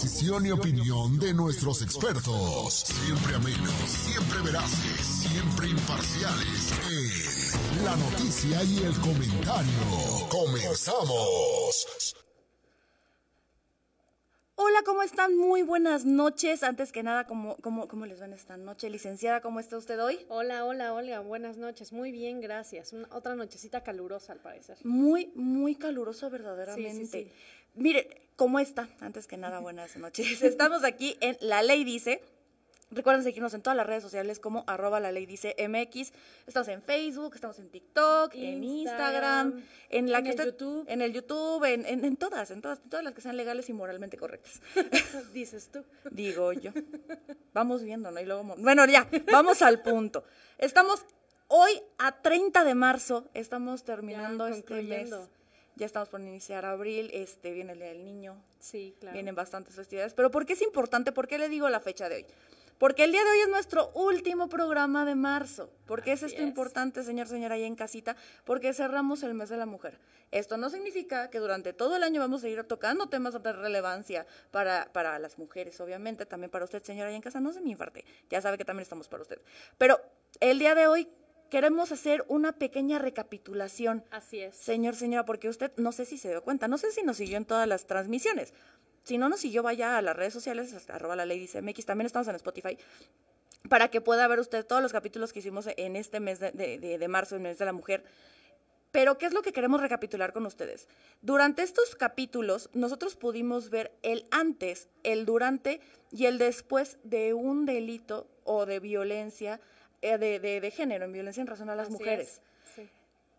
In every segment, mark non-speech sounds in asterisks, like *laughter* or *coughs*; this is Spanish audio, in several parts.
posición y opinión de nuestros expertos. Siempre amenos, siempre veraces, siempre imparciales en La Noticia y el Comentario. Comenzamos. Hola, ¿cómo están? Muy buenas noches. Antes que nada, ¿cómo, cómo, cómo les van esta noche? Licenciada, ¿cómo está usted hoy? Hola, hola, hola, buenas noches. Muy bien, gracias. Una, otra nochecita calurosa, al parecer. Muy, muy calurosa, verdaderamente. Sí, sí, sí. Mire, ¿cómo está? Antes que nada, buenas noches. Estamos aquí en La Ley Dice. Recuerden seguirnos en todas las redes sociales como arroba la ley dice MX. Estamos en Facebook, estamos en TikTok, en Instagram, en la en que el usted- YouTube. en el YouTube, en, en- en todas, en todas, todas las que sean legales y moralmente correctas. *laughs* Dices tú. Digo yo. Vamos viendo, ¿no? Y luego, bueno, ya, vamos al punto. Estamos hoy a 30 de marzo, estamos terminando Ya, este mes. Ya estamos por iniciar abril, este viene el Día del Niño, Sí, claro. vienen bastantes festividades. Pero ¿por qué es importante? ¿Por qué le digo la fecha de hoy? Porque el día de hoy es nuestro último programa de marzo. ¿Por qué es esto es. importante, señor, señora, ahí en casita? Porque cerramos el mes de la mujer. Esto no significa que durante todo el año vamos a ir tocando temas de relevancia para, para las mujeres, obviamente, también para usted, señora, ahí en casa. No se me infarte. Ya sabe que también estamos para usted. Pero el día de hoy queremos hacer una pequeña recapitulación Así es. Señor, señora, porque usted no sé si se dio cuenta, no sé si nos siguió en todas las transmisiones. Si no nos siguió, vaya a las redes sociales, arroba la ley dice MX, también estamos en Spotify, para que pueda ver usted todos los capítulos que hicimos en este mes de, de- de- de marzo, el mes de la mujer. Pero, ¿qué es lo que queremos recapitular con ustedes? Durante estos capítulos, nosotros pudimos ver el antes, el durante y el después de un delito o de violencia eh, de, de- de género, en violencia en razón a las Así mujeres. Sí.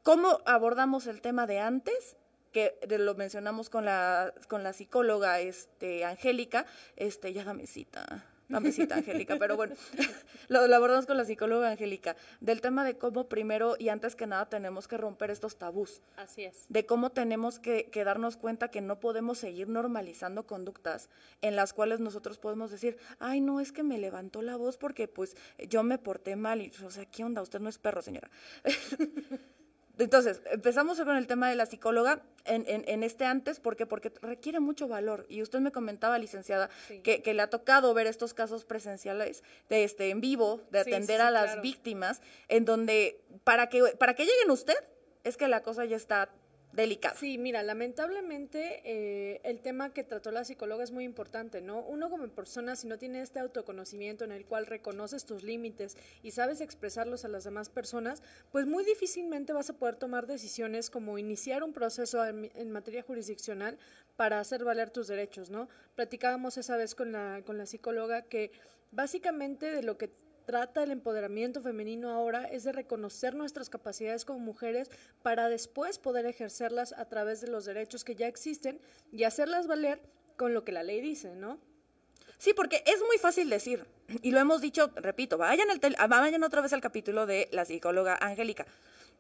¿Cómo abordamos el tema de antes? Que de- lo mencionamos con la, con la psicóloga este, Angélica. Este, ya dame cita. *laughs* Dame cita, Angélica, pero bueno, lo, *laughs* lo abordamos con la psicóloga Angélica, del tema de cómo primero y antes que nada tenemos que romper estos tabús, Así es. de cómo tenemos que, que darnos cuenta que no podemos seguir normalizando conductas en las cuales nosotros podemos decir, ay, no, es que me levantó la voz porque pues yo me porté mal, y, o sea, ¿qué onda? Usted no es perro, señora. *laughs* Entonces, empezamos con el tema de la psicóloga en, en- en este antes, ¿por qué? Porque requiere mucho valor. Y usted me comentaba, licenciada, Sí. que, que le ha tocado ver estos casos presenciales, de este, en vivo, de atender sí, a las claro. víctimas, en donde para que, para que lleguen usted, es que la cosa ya está delicada. Sí, mira, lamentablemente eh, el tema que trató la psicóloga es muy importante, ¿no? Uno como persona, si no tiene este autoconocimiento en el cual reconoces tus límites y sabes expresarlos a las demás personas, pues muy difícilmente vas a poder tomar decisiones como iniciar un proceso en, en materia jurisdiccional para hacer valer tus derechos, ¿no? Platicábamos esa vez con la, con la psicóloga que básicamente de lo que trata el empoderamiento femenino ahora es de reconocer nuestras capacidades como mujeres para después poder ejercerlas a través de los derechos que ya existen y hacerlas valer con lo que la ley dice, ¿no? Sí, porque es muy fácil decir, y lo hemos dicho, repito, vayan, al vayan otra vez al capítulo de la psicóloga Angélica.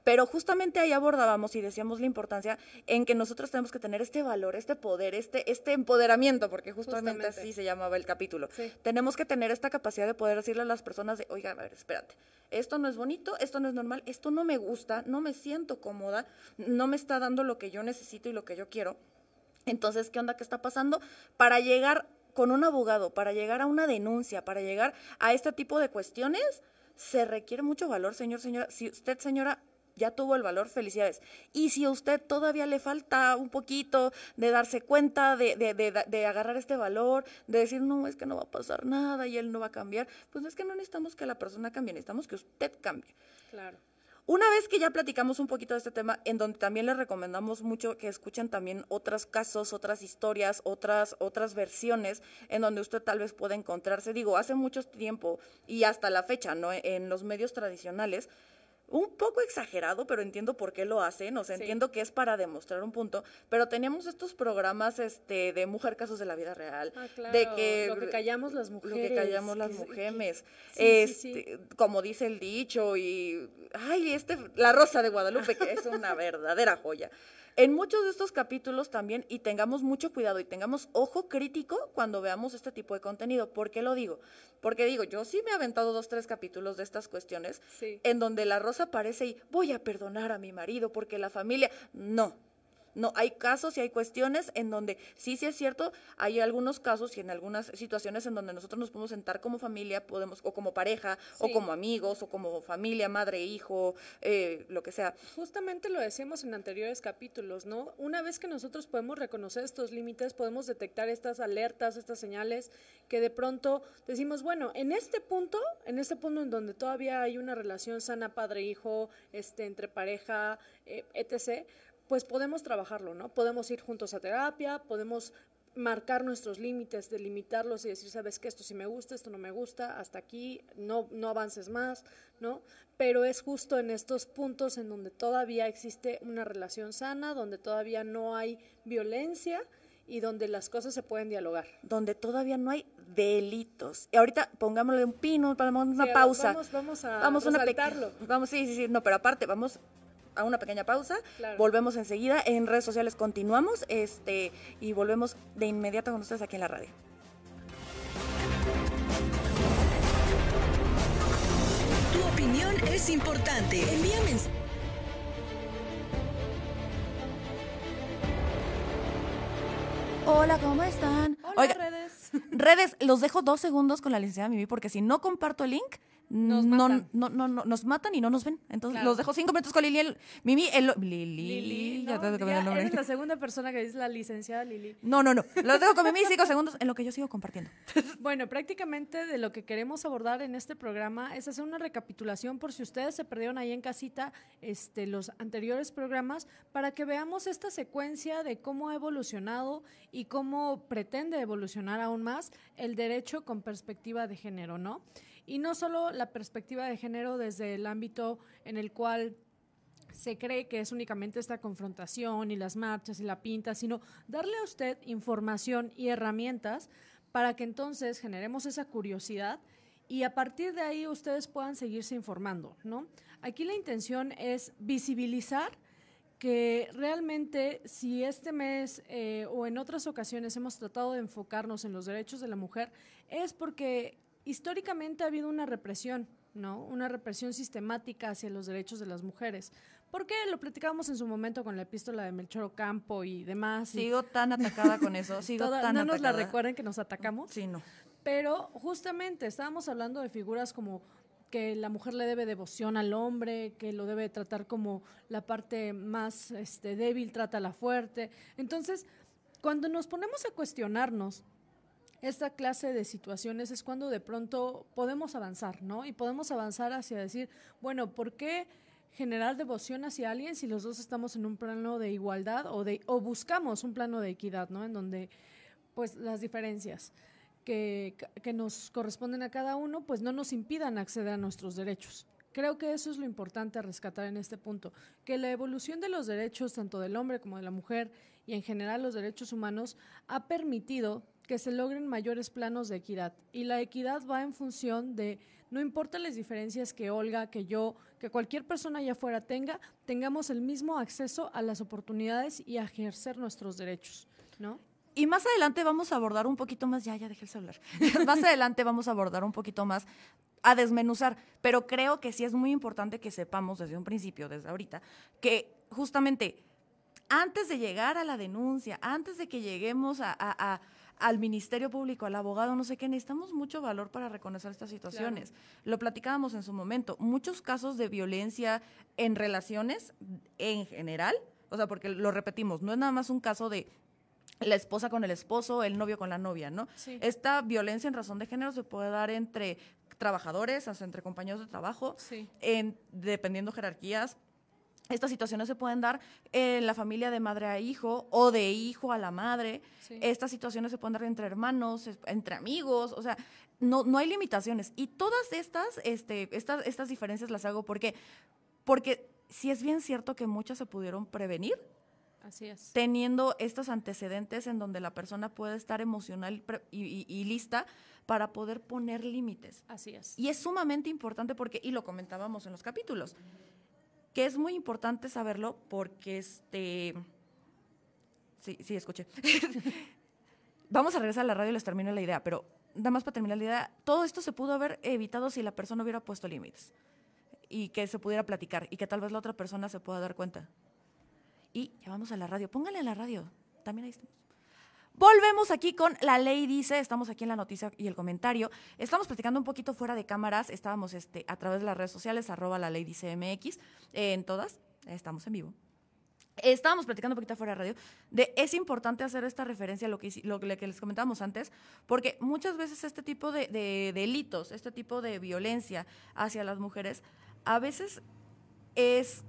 Pero justamente ahí abordábamos y decíamos la importancia en que nosotros tenemos que tener este valor, este poder, este, este empoderamiento, porque justamente, Justamente. así se llamaba el capítulo. Sí. Tenemos que tener esta capacidad de poder decirle a las personas de, oiga, a ver, espérate, esto no es bonito, esto no es normal, esto no me gusta, no me siento cómoda, no me está dando lo que yo necesito y lo que yo quiero. Entonces, ¿qué onda? ¿Qué está pasando? Para llegar con un abogado, para llegar a una denuncia, para llegar a este tipo de cuestiones, se requiere mucho valor, señor, señora. Si usted, señora, ya tuvo el valor, felicidades. Y si a usted todavía le falta un poquito de darse cuenta, de, de, de, de agarrar este valor, de decir, no, es que no va a pasar nada y él no va a cambiar, pues es que no necesitamos que la persona cambie, necesitamos que usted cambie. Claro. Una vez que ya platicamos un poquito de este tema, en donde también les recomendamos mucho que escuchen también otros casos, otras historias, otras, otras versiones, en donde usted tal vez pueda encontrarse, digo, hace mucho tiempo y hasta la fecha, ¿no? En los medios tradicionales, un poco exagerado, pero entiendo por qué lo hacen, o sea, Sí. entiendo que es para demostrar un punto, pero teníamos estos programas este de mujer casos de la vida real, Ah, claro. de que lo que callamos las lo mujeres. que callamos las que- mujeres, sí, este, sí. como dice el dicho y ay, este la Rosa de Guadalupe que es una verdadera joya. En muchos de estos capítulos también y tengamos mucho cuidado y tengamos ojo crítico cuando veamos este tipo de contenido. ¿Por qué lo digo? Porque digo, yo sí me he aventado dos, tres capítulos de estas cuestiones Sí. en donde la Rosa aparece y voy a perdonar a mi marido porque la familia no. No, hay casos y hay cuestiones en donde sí, sí es cierto, hay algunos casos y en algunas situaciones en donde nosotros nos podemos sentar como familia, podemos, o como pareja, o como amigos, o como familia, madre, hijo, eh, lo que sea. Justamente lo decíamos en anteriores capítulos, ¿no? Una vez que nosotros podemos reconocer estos límites, podemos detectar estas alertas, estas señales que de pronto decimos, bueno, en este punto, en este punto en donde todavía hay una relación sana padre-hijo, este, entre pareja, eh, etc., pues podemos trabajarlo, ¿no? Podemos ir juntos a terapia, podemos marcar nuestros límites, delimitarlos y decir, sabes que esto sí me gusta, esto no me gusta, hasta aquí, no, no avances más, ¿no? Pero es justo en estos puntos en donde todavía existe una relación sana, donde todavía no hay violencia y donde las cosas se pueden dialogar. Donde todavía no hay delitos. Y ahorita pongámosle un pino, vamos una pausa. Vamos, vamos a vamos Vamos, sí, sí, sí, no, pero aparte, vamos a una pequeña pausa. Volvemos enseguida. En redes sociales continuamos este, y volvemos de inmediato con ustedes aquí en la radio. Tu opinión es importante. Envíame Hola, ¿cómo están? Hola, redes. Redes, los dejo dos segundos con la licenciada Mimi porque si no comparto el link, nos no, matan. No, no, no, nos matan y no nos ven. Entonces los dejo cinco minutos con Lili. El, Mimi, el, Lili. Lili ya te ya, el Eres la segunda persona que dice la licenciada Lili. No, no, no. Los dejo con Mimi cinco segundos en lo que yo sigo compartiendo. *laughs* Bueno, prácticamente de lo que queremos abordar en este programa es hacer una recapitulación por si ustedes se perdieron ahí en casita este, los anteriores programas para que veamos esta secuencia de cómo ha evolucionado y cómo pretende evolucionar aún más el derecho con perspectiva de género, ¿no? Y no solo la perspectiva de género desde el ámbito en el cual se cree que es únicamente esta confrontación y las marchas y la pinta, sino darle a usted información y herramientas para que entonces generemos esa curiosidad y a partir de ahí ustedes puedan seguirse informando, ¿no? Aquí la intención es visibilizar que realmente si este mes eh, o en otras ocasiones hemos tratado de enfocarnos en los derechos de la mujer, es porque históricamente ha habido una represión, ¿no? Una represión sistemática hacia los derechos de las mujeres. ¿Por qué? Lo platicábamos en su momento con la epístola de Melchor Ocampo y demás. Sigo tan atacada con eso, *laughs* sigo tan ¿No nos la recuerden que nos atacamos? Sí, no. Pero justamente estábamos hablando de figuras como que la mujer le debe devoción al hombre, que lo debe tratar como la parte más este, débil, trata a la fuerte. Entonces, cuando nos ponemos a cuestionarnos esta clase de situaciones es cuando de pronto podemos avanzar, ¿no? Y podemos avanzar hacia decir, bueno, ¿por qué generar devoción hacia alguien si los dos estamos en un plano de igualdad o, de, o buscamos un plano de equidad, ¿no? En donde, pues, las diferencias que, que nos corresponden a cada uno, pues no nos impidan acceder a nuestros derechos. Creo que eso es lo importante a rescatar en este punto, que la evolución de los derechos tanto del hombre como de la mujer y en general los derechos humanos ha permitido que se logren mayores planos de equidad. Y la equidad va en función de, no importa las diferencias que Olga, que yo, que cualquier persona allá afuera tenga, tengamos el mismo acceso a las oportunidades y a ejercer nuestros derechos, ¿no? Y más adelante vamos a abordar un poquito más, ya, ya dejé el *laughs* más adelante vamos a abordar un poquito más a desmenuzar, pero creo que sí es muy importante que sepamos desde un principio, desde ahorita, que justamente antes de llegar a la denuncia, antes de que lleguemos a al Ministerio Público, al abogado, no sé qué, necesitamos mucho valor para reconocer estas situaciones. Lo platicábamos en su momento, muchos casos de violencia en relaciones en general, o sea, porque lo repetimos, no es nada más un caso de la esposa con el esposo, el novio con la novia, ¿no? Esta violencia en razón de género se puede dar entre trabajadores, entre compañeros de trabajo, en, dependiendo jerarquías, estas situaciones se pueden dar en la familia de madre a hijo o de hijo a la madre. Estas situaciones se pueden dar entre hermanos, entre amigos, o sea, no, no hay limitaciones. Y todas estas, este, estas, estas diferencias las hago porque, porque sí es bien cierto que muchas se pudieron prevenir. Así es. Teniendo estos antecedentes en donde la persona puede estar emocional y, y lista para poder poner límites. Así es. Y es sumamente importante porque, y lo comentábamos en los capítulos, que es muy importante saberlo porque este... Sí, sí, escuché. *laughs* Vamos a regresar a la radio y les termino la idea, pero nada más para terminar la idea, todo esto se pudo haber evitado si la persona hubiera puesto límites y que se pudiera platicar y que tal vez la otra persona se pueda dar cuenta. Y ya vamos a la radio. Póngale a la radio. También ahí estamos. Volvemos aquí con La Ley Dice, estamos aquí en la noticia y el comentario. Estamos platicando un poquito fuera de cámaras, estábamos este, a través de las redes sociales, arroba La Ley Dice MX, en todas, estamos en vivo. Estábamos platicando un poquito fuera de radio, de es importante hacer esta referencia a lo que, lo que les comentábamos antes, porque muchas veces este tipo de, de delitos, este tipo de violencia hacia las mujeres, a veces es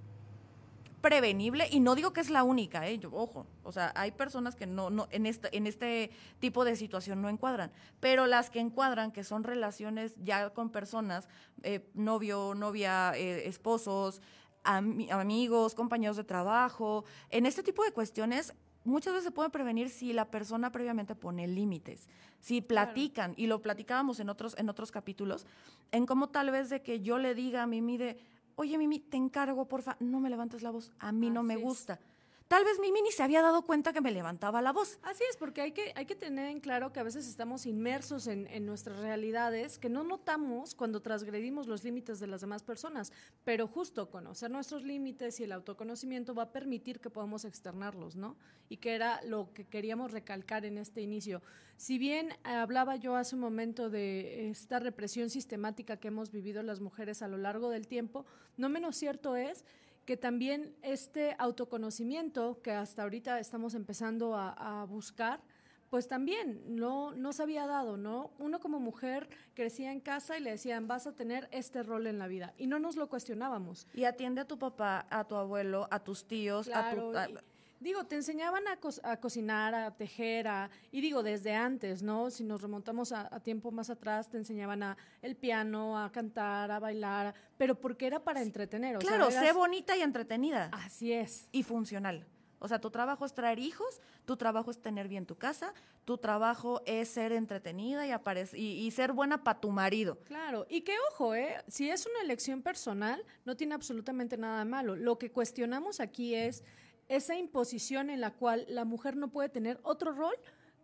prevenible y no digo que es la única, ¿eh? ojo, o sea, hay personas que no, no en, este, en este tipo de situación no encuadran, pero las que encuadran, que son relaciones ya con personas, eh, novio, novia, eh, esposos, amigos, compañeros de trabajo, en este tipo de cuestiones muchas veces se puede prevenir si la persona previamente pone límites, si platican, y lo platicábamos en otros, en otros capítulos, en cómo tal vez de que yo le diga a mi mide, oye Mimi, te encargo, porfa, no me levantes la voz, a mí no me gusta. Tal vez Mimi ni se había dado cuenta que me levantaba la voz. Así es, porque hay que, hay que tener en claro que a veces estamos inmersos en, en nuestras realidades que no notamos cuando transgredimos los límites de las demás personas. Pero justo conocer nuestros límites y el autoconocimiento va a permitir que podamos externarlos, ¿no? Y que era lo que queríamos recalcar en este inicio. Si bien hablaba yo hace un momento de esta represión sistemática que hemos vivido las mujeres a lo largo del tiempo, no menos cierto es que también este autoconocimiento que hasta ahorita estamos empezando a, buscar, pues también no, no se había dado, ¿no? Uno como mujer crecía en casa y le decían, vas a tener este rol en la vida. Y no nos lo cuestionábamos. Y atiende a tu papá, a tu abuelo, a tus tíos, a tu... Digo, te enseñaban a, a cocinar, a tejer, a, y digo, desde antes, ¿no? Si nos remontamos a, tiempo más atrás, te enseñaban a el piano, a cantar, a bailar, pero porque era para entretener. claro, sé bonita y entretenida. Así es. Y funcional. O sea, tu trabajo es traer hijos, tu trabajo es tener bien tu casa, tu trabajo es ser entretenida y, y, y ser buena para tu marido. Claro, y que ojo, ¿eh? si es una elección personal, no tiene absolutamente nada de malo. Lo que cuestionamos aquí es esa imposición en la cual la mujer no puede tener otro rol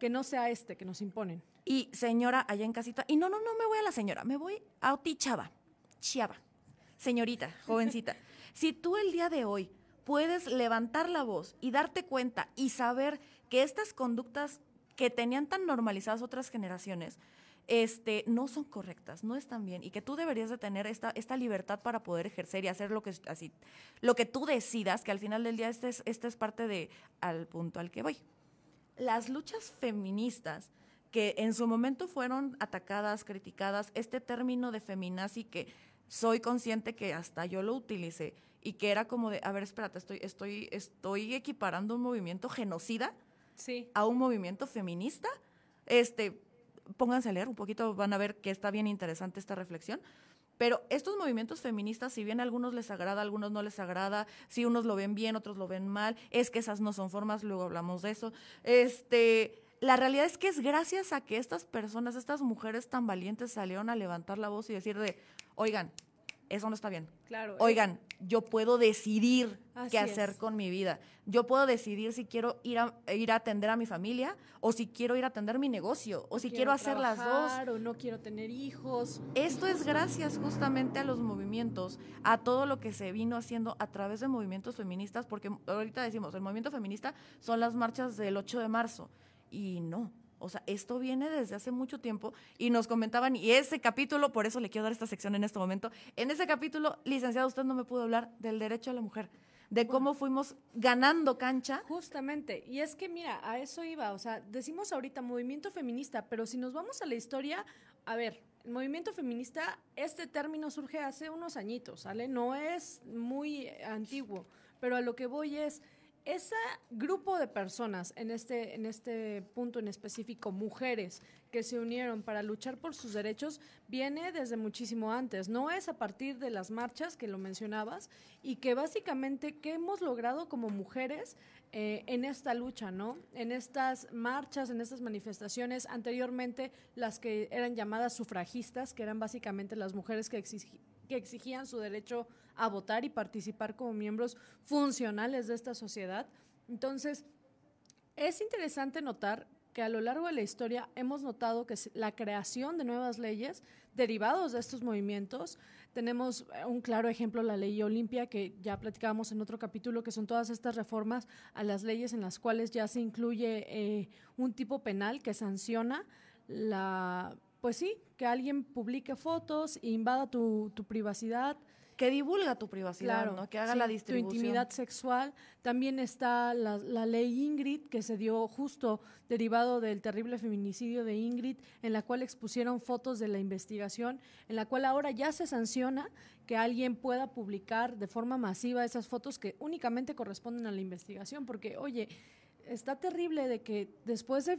que no sea este que nos imponen. Y señora allá en casita, y no, no, no me voy a la señora, me voy a Oti Chava, Chava, señorita, *laughs* jovencita. si tú el día de hoy puedes levantar la voz y darte cuenta y saber que estas conductas que tenían tan normalizadas otras generaciones, este, no son correctas, no están bien y que tú deberías de tener esta, esta libertad para poder ejercer y hacer lo que, así, lo que tú decidas, que al final del día este es, este es parte de al punto al que voy. Las luchas feministas que en su momento fueron atacadas, criticadas, este término de feminazi que soy consciente que hasta yo lo utilicé y que era como de, a ver, espérate, estoy, estoy, estoy equiparando un movimiento genocida sí. a un movimiento feminista. Este, pónganse a leer un poquito, van a ver que está bien interesante esta reflexión. Pero estos movimientos feministas, si bien a algunos les agrada, a algunos no les agrada, si unos lo ven bien, otros lo ven mal, es que esas no son formas, luego hablamos de eso. Este, la realidad es que es gracias a que estas personas, estas mujeres tan valientes salieron a levantar la voz y decir de, oigan, eso no está bien. Claro. Oigan, yo puedo decidir qué hacer con mi vida. Yo puedo decidir si quiero ir a, ir a atender a mi familia o si quiero ir a atender mi negocio o si quiero, hacer las dos. O no quiero tener hijos. Esto es gracias justamente a los movimientos, a todo lo que se vino haciendo a través de movimientos feministas, porque ahorita decimos, el movimiento feminista son las marchas del 8 de marzo. Y no, o sea, esto viene desde hace mucho tiempo y nos comentaban, y ese capítulo, por eso le quiero dar esta sección en este momento, en ese capítulo, licenciado, usted no me pudo hablar del derecho a la mujer, de cómo fuimos ganando cancha. Justamente, y es que mira, a eso iba, o sea, decimos ahorita movimiento feminista, pero si nos vamos a la historia, a ver, el movimiento feminista, este término surge hace unos añitos, ¿sale? No es muy antiguo, pero a lo que voy es ese grupo de personas, en este, en este punto en específico, mujeres que se unieron para luchar por sus derechos, viene desde muchísimo antes. No es a partir de las marchas que lo mencionabas y que básicamente, ¿qué hemos logrado como mujeres eh, en esta lucha, ¿no? En estas marchas, en estas manifestaciones, anteriormente las que eran llamadas sufragistas, que eran básicamente las mujeres que exigían que exigían su derecho a votar y participar como miembros funcionales de esta sociedad. Entonces, es interesante notar que a lo largo de la historia hemos notado que la creación de nuevas leyes derivados de estos movimientos, tenemos eh, un claro ejemplo, la ley Olimpia, que ya platicábamos en otro capítulo, que son todas estas reformas a las leyes en las cuales ya se incluye eh, un tipo penal que sanciona la, pues sí, que alguien publique fotos, invada tu, tu privacidad, que divulga tu privacidad, ¿no? que haga la distribución. Tu intimidad sexual. También está la, la, ley Ingrid, que se dio justo derivado del terrible feminicidio de Ingrid, en la cual expusieron fotos de la investigación, en la cual ahora ya se sanciona que alguien pueda publicar de forma masiva esas fotos que únicamente corresponden a la investigación, porque, oye, está terrible de que después de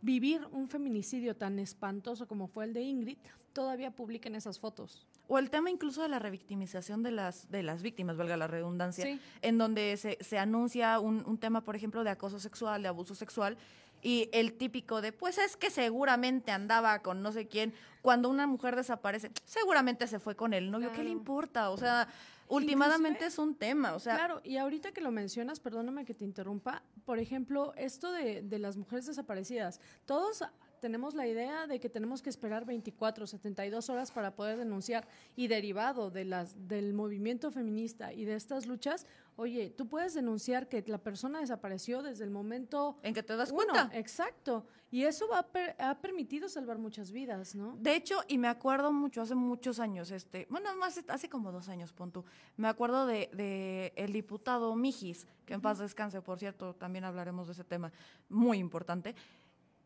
vivir un feminicidio tan espantoso como fue el de Ingrid, todavía publiquen esas fotos. O el tema incluso de la revictimización de las, de las víctimas, valga la redundancia, en donde se, se anuncia un, un, tema, por ejemplo, de acoso sexual, de abuso sexual, y el típico de, pues es que seguramente andaba con no sé quién, cuando una mujer desaparece, seguramente se fue con el novio, ¿qué le importa? O sea, últimamente es un tema, o sea. Claro, y ahorita que lo mencionas, perdóname que te interrumpa, por ejemplo, esto de, de las mujeres desaparecidas, todos tenemos la idea de que tenemos que esperar 24, 72 horas para poder denunciar y derivado de las del movimiento feminista y de estas luchas, oye, tú puedes denunciar que la persona desapareció desde el momento en que te das cuenta. Exacto. Y eso va ha permitido salvar muchas vidas, ¿no? De hecho, y me acuerdo mucho, hace muchos años, este, bueno, más hace como dos años, pon tú, me acuerdo de, de el diputado Mijis, que en paz descanse, por cierto, también hablaremos de ese tema, muy importante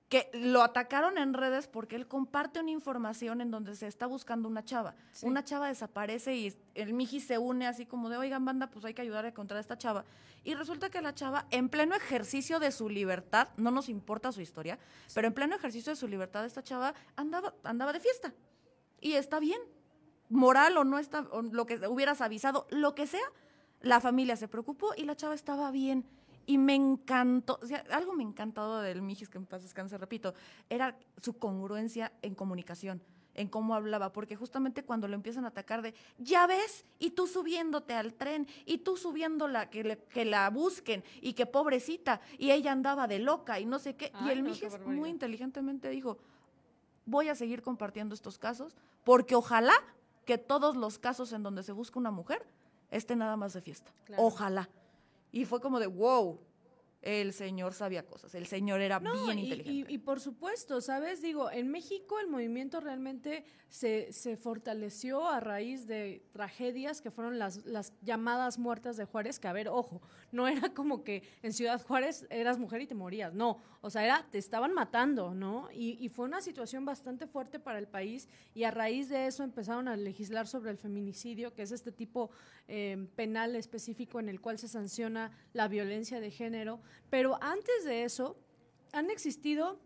que lo atacaron en redes porque él comparte una información en donde se está buscando una chava. Una chava desaparece y el Miji se une así como de, oigan, banda, pues hay que ayudar a encontrar a esta chava. Y resulta que la chava, en pleno ejercicio de su libertad, no nos importa su historia, pero en pleno ejercicio de su libertad, esta chava andaba, andaba de fiesta. Y está bien. Moral o no está, o lo que hubieras avisado, lo que sea, la familia se preocupó y la chava estaba bien y me encantó, o sea, algo me encantado del Mijis, que en paz descanse, repito, era su congruencia en comunicación en cómo hablaba, porque justamente cuando lo empiezan a atacar de, ya ves, y tú subiéndote al tren, y tú subiéndola, que, que la busquen, y que pobrecita, y ella andaba de loca, y no sé qué, y el Mijis muy inteligentemente dijo, voy a seguir compartiendo estos casos, porque ojalá que todos los casos en donde se busca una mujer estén nada más de fiesta, ojalá. Y fue como de, wow, el señor sabía cosas, el señor era bien inteligente. Y, por supuesto, ¿sabes? Digo, en México el movimiento realmente se, se, fortaleció a raíz de tragedias que fueron las, las llamadas muertas de Juárez, que a ver, ojo, no era como que en Ciudad Juárez eras mujer y te morías, no, o sea, era, te estaban matando, ¿no? Y, y fue una situación bastante fuerte para el país y a raíz de eso empezaron a legislar sobre el feminicidio, que es este tipo eh, penal específico en el cual se sanciona la violencia de género pero antes de eso, han existido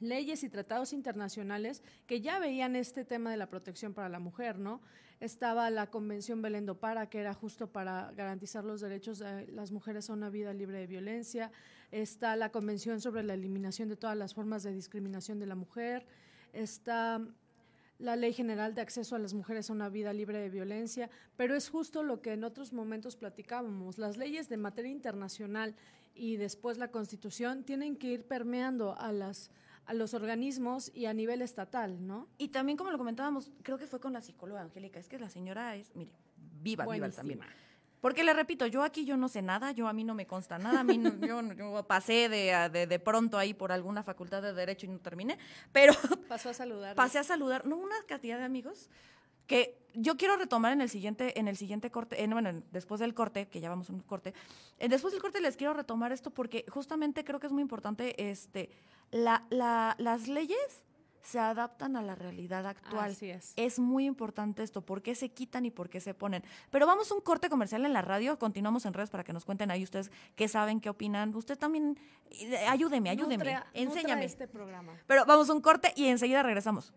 leyes y tratados internacionales que ya veían este tema de la protección para la mujer, ¿no? Estaba la Convención Belén do Para, que era justo para garantizar los derechos de las mujeres a una vida libre de violencia. Está la Convención sobre la eliminación de todas las formas de discriminación de la mujer. Está la Ley General de Acceso a las Mujeres a una Vida Libre de Violencia, pero es justo lo que en otros momentos platicábamos. Las leyes de materia internacional y después la Constitución tienen que ir permeando a las a los organismos y a nivel estatal, ¿no? Y también como lo comentábamos, creo que fue con la psicóloga Angélica, es que la señora es, mire, viva, viva también. Porque le repito, yo aquí yo no sé nada, yo a mí no me consta nada, a mí yo, *laughs* yo, pasé de, de, de, pronto ahí por alguna facultad de derecho y no terminé, pero pasó a saludar. *laughs* Pasé a saludar, no una cantidad de amigos que yo quiero retomar en el siguiente, en el siguiente corte, en, bueno, después del corte, que ya vamos a un corte, después del corte les quiero retomar esto porque justamente creo que es muy importante, este, la, la, las leyes se adaptan a la realidad actual. Así es. Es muy importante esto, por qué se quitan y por qué se ponen. Pero vamos a un corte comercial en la radio, continuamos en redes para que nos cuenten ahí ustedes qué saben, qué opinan. Usted también, eh, ayúdeme, ayúdeme, enséñame. este programa. Pero vamos a un corte y enseguida regresamos.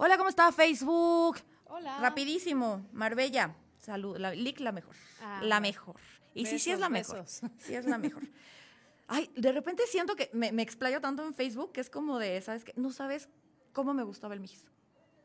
Hola, ¿cómo está Facebook? Hola. Rapidísimo, Marbella. Salud, la, Lick la mejor. Ah, la mejor. Y sí, sí es la mejor. besos. *laughs* Sí es la mejor. Ay, de repente siento que me, me explayo tanto en Facebook que es como de, ¿sabes qué? No sabes cómo me gustaba el Mijis.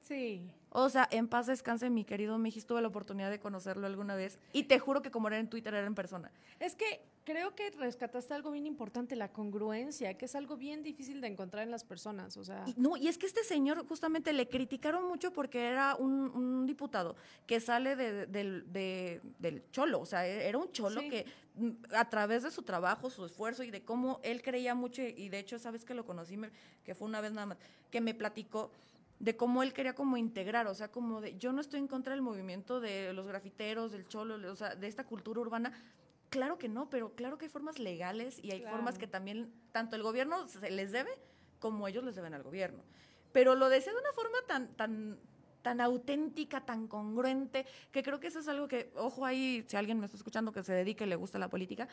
Sí. O sea, en paz descanse mi querido Mijis, tuve la oportunidad de conocerlo alguna vez y te juro que como era en Twitter era en persona. Es que creo que rescataste algo bien importante, la congruencia, que es algo bien difícil de encontrar en las personas. O sea, Y, no, y es que este señor justamente le criticaron mucho porque era un, un diputado que sale de- del- de- del cholo, o sea, era un cholo Sí. que mm, a través de su trabajo, su esfuerzo y de cómo él creía mucho, y de hecho, sabes que lo conocí, que fue una vez nada más, que me platicó de cómo él quería como integrar, o sea, como de, yo no estoy en contra del movimiento de los grafiteros, del cholo, o sea, de esta cultura urbana, Claro que no, pero claro que hay formas legales y hay formas que también tanto el gobierno se les debe como ellos les deben al gobierno. Pero lo decía de una forma tan, tan, tan auténtica, tan congruente, que creo que eso es algo que, ojo ahí, si alguien me está escuchando que se dedique y le gusta la política,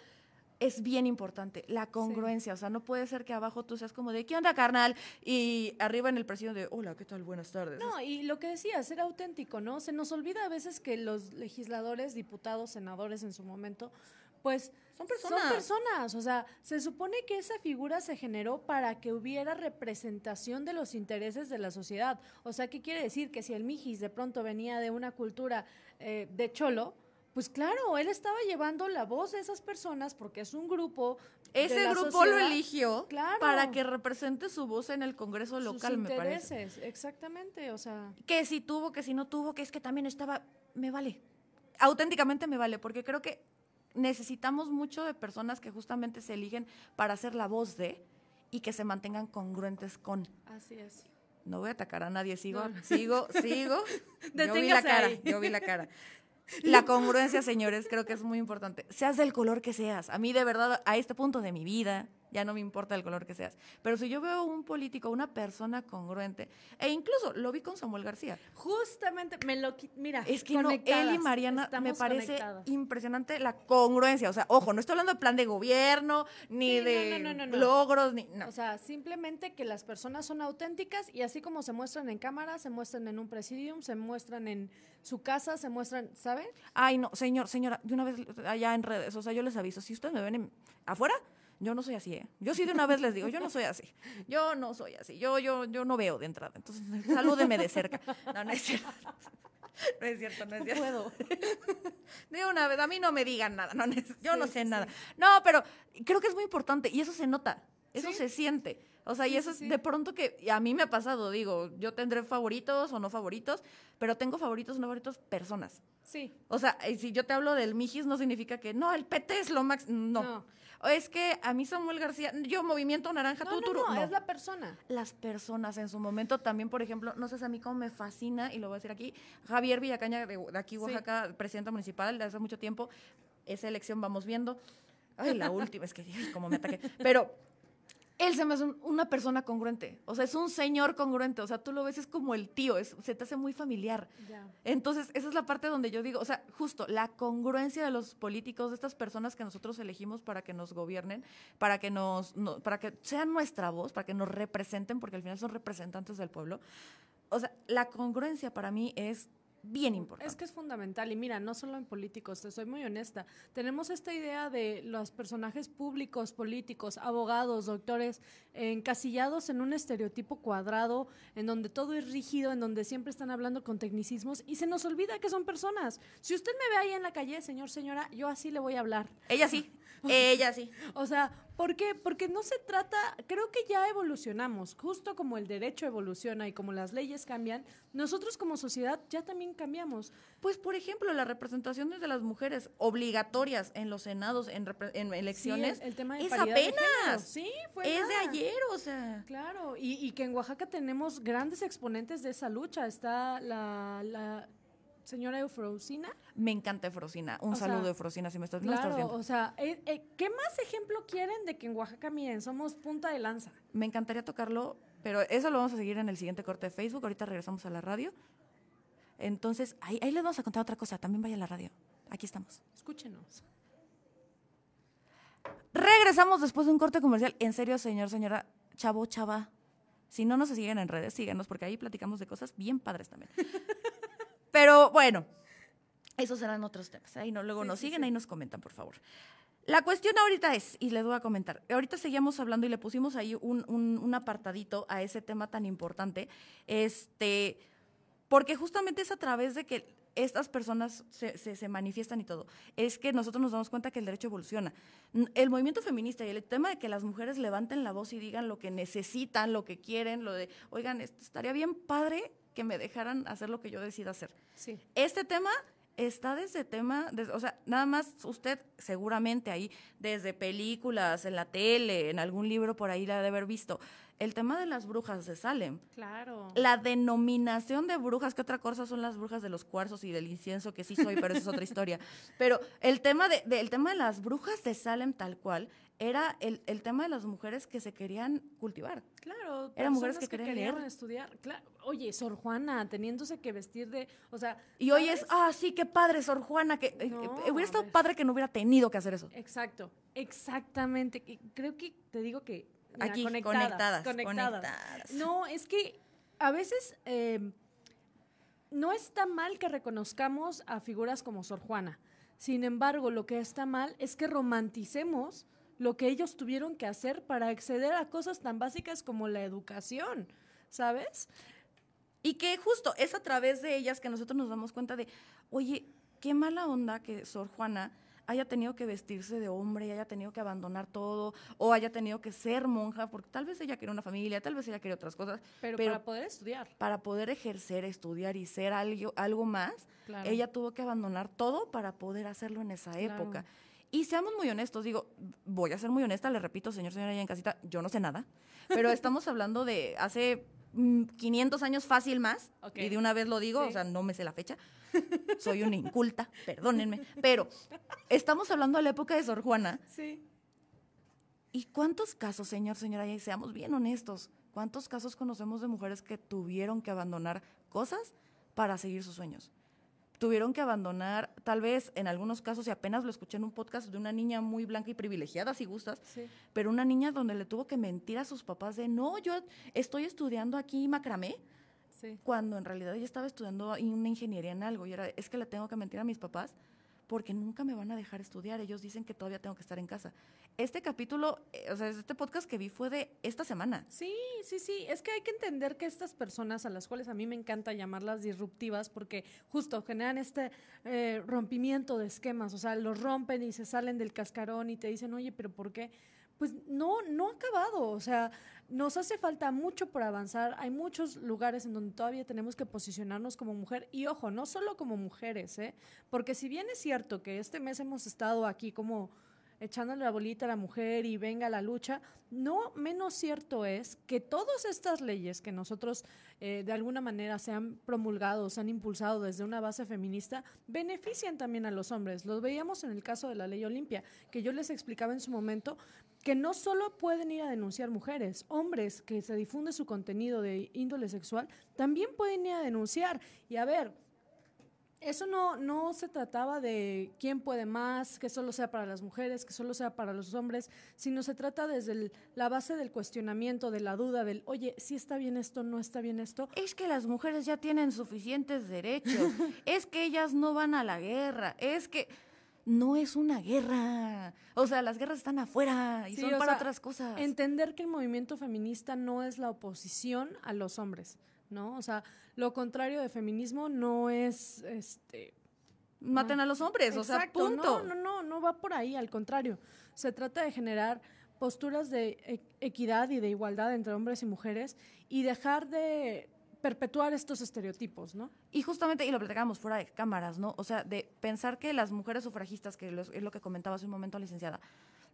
es bien importante, la congruencia. O sea, no puede ser que abajo tú seas como de, ¿qué onda, carnal? Y arriba en el presidio de, hola, ¿qué tal? Buenas tardes. No, y lo que decía, ser auténtico, ¿no? Se nos olvida a veces que los legisladores, diputados, senadores en su momento, pues Son personas. Son personas, o sea, se supone que esa figura se generó para que hubiera representación de los intereses de la sociedad. O sea, ¿qué quiere decir? Que si el Mijis de pronto venía de una cultura eh, de cholo, pues claro, él estaba llevando la voz de esas personas porque es un grupo. Ese grupo sociedad, lo eligió Claro. para que represente su voz en el Congreso sus local, me parece. exactamente, o sea. que si tuvo, que si no tuvo, que es que también estaba, me vale. Auténticamente me vale, porque creo que necesitamos mucho de personas que justamente se eligen para ser la voz de y que se mantengan congruentes con. Así es. No voy a atacar a nadie, sigo, No. sigo, sigo. *laughs* yo vi la cara, ahí. yo vi la cara. La congruencia, señores, creo que es muy importante. Seas del color que seas. A mí, de verdad, a este punto de mi vida, ya no me importa el color que seas. Pero si yo veo un político, una persona congruente, e incluso lo vi con Samuel García. Justamente, me lo mira, Es que no, él y Mariana me parece conectadas. impresionante la congruencia. O sea, ojo, no estoy hablando de plan de gobierno, ni Sí, de no, no, logros, ni. O sea, simplemente que las personas son auténticas y así como se muestran en cámara, se muestran en un presidium, se muestran en su casa, se muestran, ¿saben? Ay, no, señor, señora, de una vez allá en redes, o sea, yo les aviso, si ustedes me ven en- afuera, yo no soy así, ¿eh? Yo sí de una vez les digo, yo no soy así. Yo no soy así. Yo, yo, yo no veo de entrada. Entonces, *laughs* salúdeme de cerca. No, no es cierto. No es cierto, no es cierto. Puedo. *laughs* De una vez, a mí no me digan nada, no, neces- yo no sé sí, nada. No, pero creo que es muy importante y eso se nota, eso Sí. se siente. O sea, y eso es de pronto que a mí me ha pasado, digo, yo tendré favoritos o no favoritos, pero tengo favoritos o no favoritos personas. Sí. O sea, eh, si yo te hablo del Mijis, no significa que no, el PT es lo máximo. No. No. O es que a mí Samuel García, yo Movimiento Naranja, No, tú, no, tú, no, no. es la persona. Las personas en su momento también, por ejemplo, no sé si a mí cómo me fascina, y lo voy a decir aquí, Javier Villacaña de, de aquí, Sí. Oaxaca, presidenta municipal de hace mucho tiempo, esa elección vamos viendo. Ay, la *laughs* última, es que como me ataqué. Pero él se me hace un- una persona congruente, o sea, es un señor congruente, o sea, tú lo ves, es como el tío, es, se te hace muy familiar. Entonces, esa es la parte donde yo digo, o sea, justo la congruencia de los políticos, de estas personas que nosotros elegimos para que nos gobiernen, para que nos, no- para que sean nuestra voz, para que nos representen, porque al final son representantes del pueblo. O sea, la congruencia para mí es bien importante. Es que es fundamental. Y mira, no solo en políticos, te soy muy honesta. Tenemos esta idea de los personajes públicos, políticos, abogados, doctores, encasillados en un estereotipo cuadrado, en donde todo es rígido, en donde siempre están hablando con tecnicismos y se nos olvida que son personas. Si usted me ve ahí en la calle, señor, señora, yo así le voy a hablar. Ella sí, ella sí. O sea, ¿por qué? Porque no se trata, creo que ya evolucionamos, justo como el derecho evoluciona y como las leyes cambian, nosotros como sociedad ya también cambiamos. Pues, por ejemplo, las representaciones de las mujeres obligatorias en los senados, en, en elecciones, Sí, el, el tema de es de apenas. Sí, fue es de ayer, o sea. Claro, y, y que en Oaxaca tenemos grandes exponentes de esa lucha. Está la, la señora Eufrosina. Me encanta Efrosina. Un O saludo, sea, Efrosina, si me estás, no estás Claro, viendo. o sea, eh, eh, ¿qué más ejemplo quieren de que en Oaxaca, miren, somos punta de lanza? Me encantaría tocarlo, pero eso lo vamos a seguir en el siguiente corte de Facebook. Ahorita regresamos a la radio. Entonces, ahí, ahí les vamos a contar otra cosa. También vaya a la radio. Aquí estamos. Escúchenos. Regresamos después de un corte comercial. En serio, señor, señora, chavo, chava. Si no nos siguen en redes, síganos porque ahí platicamos de cosas bien padres también. *laughs* Pero bueno, esos serán otros temas. Ahí no, luego Sí, nos sí, siguen, sí. ahí nos comentan, por favor. La cuestión ahorita es, y les voy a comentar, ahorita seguíamos hablando y le pusimos ahí un, un- un apartadito a ese tema tan importante, este, porque justamente es a través de que estas personas se, se- se manifiestan y todo, es que nosotros nos damos cuenta que el derecho evoluciona. El movimiento feminista y el tema de que las mujeres levanten la voz y digan lo que necesitan, lo que quieren, lo de, oigan, esto estaría bien padre que me dejaran hacer lo que yo decida hacer. Sí. Este tema está desde tema, o sea, nada más usted seguramente ahí, desde películas, en la tele, en algún libro por ahí la ha de haber visto, el tema de las brujas de Salem. Claro. La denominación de brujas, que otra cosa son las brujas de los cuarzos y del incienso, que sí soy, pero eso es otra *laughs* historia. Pero el tema de, de- el tema de las brujas de Salem tal cual era el, el tema de las mujeres que se querían cultivar. Claro, Eran mujeres personas que querían leer. estudiar. Claro. Oye, Sor Juana, teniéndose que vestir de, o sea, Y hoy es, ah, sí, qué padre, Sor Juana, que eh, No, eh, hubiera estado padre que no hubiera tenido que hacer eso. Exacto, exactamente. Creo que te digo que mira, Aquí, conectadas, conectadas, conectadas. No, es que a veces eh, no está mal que reconozcamos a figuras como Sor Juana. Sin embargo, lo que está mal es que romanticemos lo que ellos tuvieron que hacer para acceder a cosas tan básicas como la educación, ¿sabes? Y que justo es a través de ellas que nosotros nos damos cuenta de, oye, qué mala onda que Sor Juana haya tenido que vestirse de hombre y haya tenido que abandonar todo o haya tenido que ser monja, porque tal vez ella quería una familia, tal vez ella quería otras cosas, Pero, Pero- para poder estudiar. para poder ejercer, estudiar y ser algo, algo más, Claro. ella tuvo que abandonar todo para poder hacerlo en esa Claro. época. Y seamos muy honestos, digo, voy a ser muy honesta, le repito, señor, señora, allá en casita, yo no sé nada, pero *laughs* estamos hablando de hace mm, 500 años fácil más, y de una vez lo digo, Sí. o sea, no me sé la fecha, *laughs* soy una inculta, perdónenme, pero estamos hablando de la época de Sor Juana, Sí. ¿Y cuántos casos, señor, señora, y seamos bien honestos, cuántos casos conocemos de mujeres que tuvieron que abandonar cosas para seguir sus sueños? Tuvieron que abandonar, tal vez en algunos casos, y apenas lo escuché en un podcast de una niña muy blanca y privilegiada, si gustas, Sí. pero una niña donde le tuvo que mentir a sus papás de, no, yo estoy estudiando aquí macramé, Sí. cuando en realidad ella estaba estudiando una ingeniería en algo y era, es que le tengo que mentir a mis papás porque nunca me van a dejar estudiar, ellos dicen que todavía tengo que estar en casa. Este capítulo, eh, o sea, este podcast que vi fue de esta semana. Sí, sí, sí. Es que hay que entender que estas personas, a las cuales a mí me encanta llamarlas disruptivas, porque justo generan este eh, rompimiento de esquemas, o sea, los rompen y se salen del cascarón y te dicen, oye, pero ¿por qué? Pues no, no ha acabado, o sea, nos hace falta mucho por avanzar, hay muchos lugares en donde todavía tenemos que posicionarnos como mujer y ojo, no solo como mujeres, ¿eh? porque si bien es cierto que este mes hemos estado aquí como echándole la bolita a la mujer y venga la lucha, no menos cierto es que todas estas leyes que nosotros eh, de alguna manera se han promulgado, se han impulsado desde una base feminista, benefician también a los hombres. Lo veíamos en el caso de la ley Olimpia, que yo les explicaba en su momento que no solo pueden ir a denunciar mujeres, hombres que se difunde su contenido de índole sexual, también pueden ir a denunciar. Y a ver, eso no, no se trataba de quién puede más, que solo sea para las mujeres, que solo sea para los hombres, sino se trata desde el- la base del cuestionamiento, de la duda, del, oye, si está bien esto, no está bien esto. Es que las mujeres ya tienen suficientes derechos, *laughs* es que ellas no van a la guerra, es que no es una guerra. O sea, las guerras están afuera y Sí, son para sea, otras cosas. Entender que el movimiento feminista no es la oposición a los hombres, ¿no? O sea, lo contrario de feminismo no es, este, Maten a los hombres, o sea, punto. No, no, no, no va por ahí, al contrario. Se trata de generar posturas de e- equidad y de igualdad entre hombres y mujeres y dejar de perpetuar estos estereotipos, ¿no? Y justamente, y lo platicábamos fuera de cámaras, ¿no? O sea, de pensar que las mujeres sufragistas, que es lo que comentaba hace un momento, licenciada,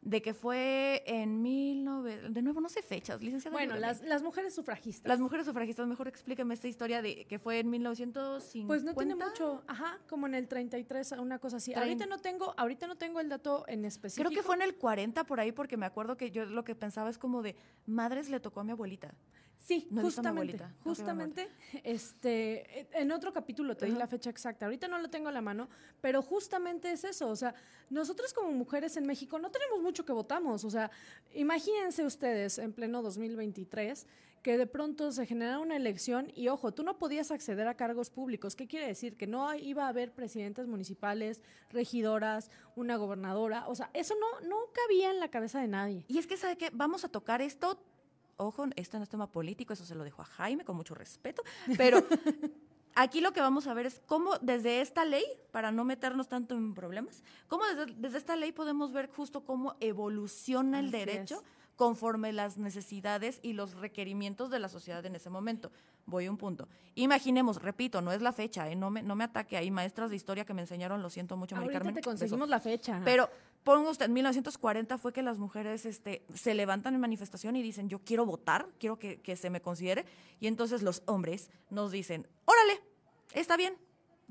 de que fue en 19... De nuevo, no sé fechas, licenciada. Bueno, las, las mujeres sufragistas. Las mujeres sufragistas, mejor explíqueme esta historia de que fue en 1950. Pues no tiene mucho, ajá, como en el 33, una cosa así. Ahorita no tengo, ahorita no tengo el dato en específico. Creo que fue en el 40 por ahí, porque me acuerdo que yo lo que pensaba es como de, madres le tocó a mi abuelita. Sí, No a justamente, justamente, este, en otro capítulo te di la fecha exacta. Ahorita no lo tengo a la mano, pero justamente es eso. O sea, nosotros como mujeres en México no tenemos mucho que votamos. O sea, imagínense ustedes en pleno 2023 que de pronto se generara una elección y ojo, tú no podías acceder a cargos públicos. ¿Qué quiere decir? Que no iba a haber presidentas municipales, regidoras, una gobernadora. O sea, eso no, no cabía en la cabeza de nadie. Y es que, ¿sabe qué? Vamos a tocar esto. Ojo, esto no es tema político, eso se lo dejo a Jaime con mucho respeto. Pero *laughs* aquí lo que vamos a ver es cómo desde esta ley, para no meternos tanto en problemas, cómo desde, desde esta ley podemos ver justo cómo evoluciona el Así derecho es. conforme las necesidades y los requerimientos de la sociedad en ese momento. Voy a un punto. Imaginemos, repito, no es la fecha, ¿eh? no, me, no me ataque. Hay maestras de historia que me enseñaron, lo siento mucho, Mari Ahorita Carmen. te conseguimos la fecha. Pero ponga usted, en 1940 fue que las mujeres este, se levantan en manifestación y dicen, yo quiero votar, quiero que, que se me considere. Y entonces los hombres nos dicen, órale, está bien,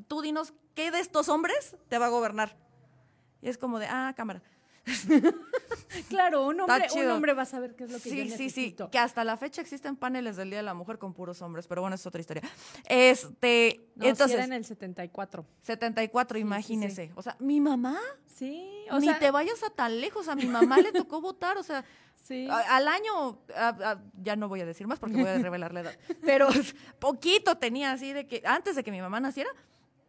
tú dinos qué de estos hombres te va a gobernar. Y es como de, ah, cámara. *laughs* claro, un hombre, un hombre va a saber qué es lo que yo Sí, sí, sí, que hasta la fecha existen paneles del Día de la Mujer con puros hombres, pero bueno, es otra historia. Este, No, entonces, era en el 74. 74, sí, sí. imagínese. O sea, mi mamá, Sí, o ni sea, te vayas a tan lejos, a mi mamá le tocó votar, o sea, *laughs* sí. Al año, a- a- ya no voy a decir más porque voy a revelar la edad, *laughs* pero poquito tenía así de que, antes de que mi mamá naciera,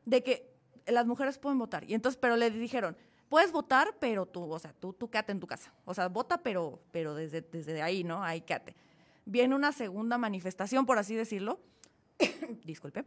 de que las mujeres pueden votar. Y entonces, pero le dijeron, puedes votar, pero tú, o sea, tú, tú quédate en tu casa. O sea, vota, pero, pero desde, desde ahí, ¿no? Ahí quédate. Viene una segunda manifestación, por así decirlo. *coughs* Disculpe.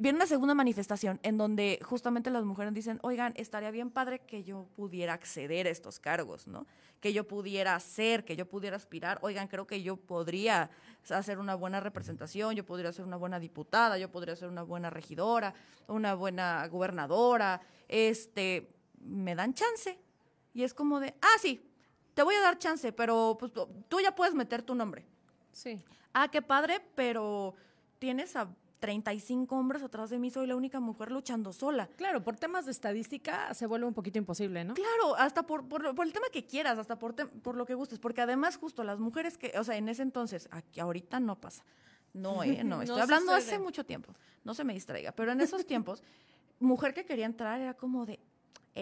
Viene una segunda manifestación en donde justamente las mujeres dicen, oigan, estaría bien padre que yo pudiera acceder a estos cargos, ¿no? Que yo pudiera hacer, que yo pudiera aspirar. Oigan, creo que yo podría hacer una buena representación, yo podría ser una buena diputada, yo podría ser una buena regidora, una buena gobernadora. Este, me dan chance. Y es como de, ah, sí, te voy a dar chance, pero pues, tú ya puedes meter tu nombre. sí. Ah, qué padre, pero tienes a 35 hombres atrás de mí, soy la única mujer luchando sola. Claro, por temas de estadística se vuelve un poquito imposible, ¿no? Claro, hasta por, por, por el tema que quieras, hasta por, te- por lo que gustes, porque además justo las mujeres que, o sea, en ese entonces, aquí ahorita no pasa. No, eh, no, *laughs* No estoy hablando sucede. hace mucho tiempo, no se me distraiga, pero en esos tiempos, mujer que quería entrar era como de,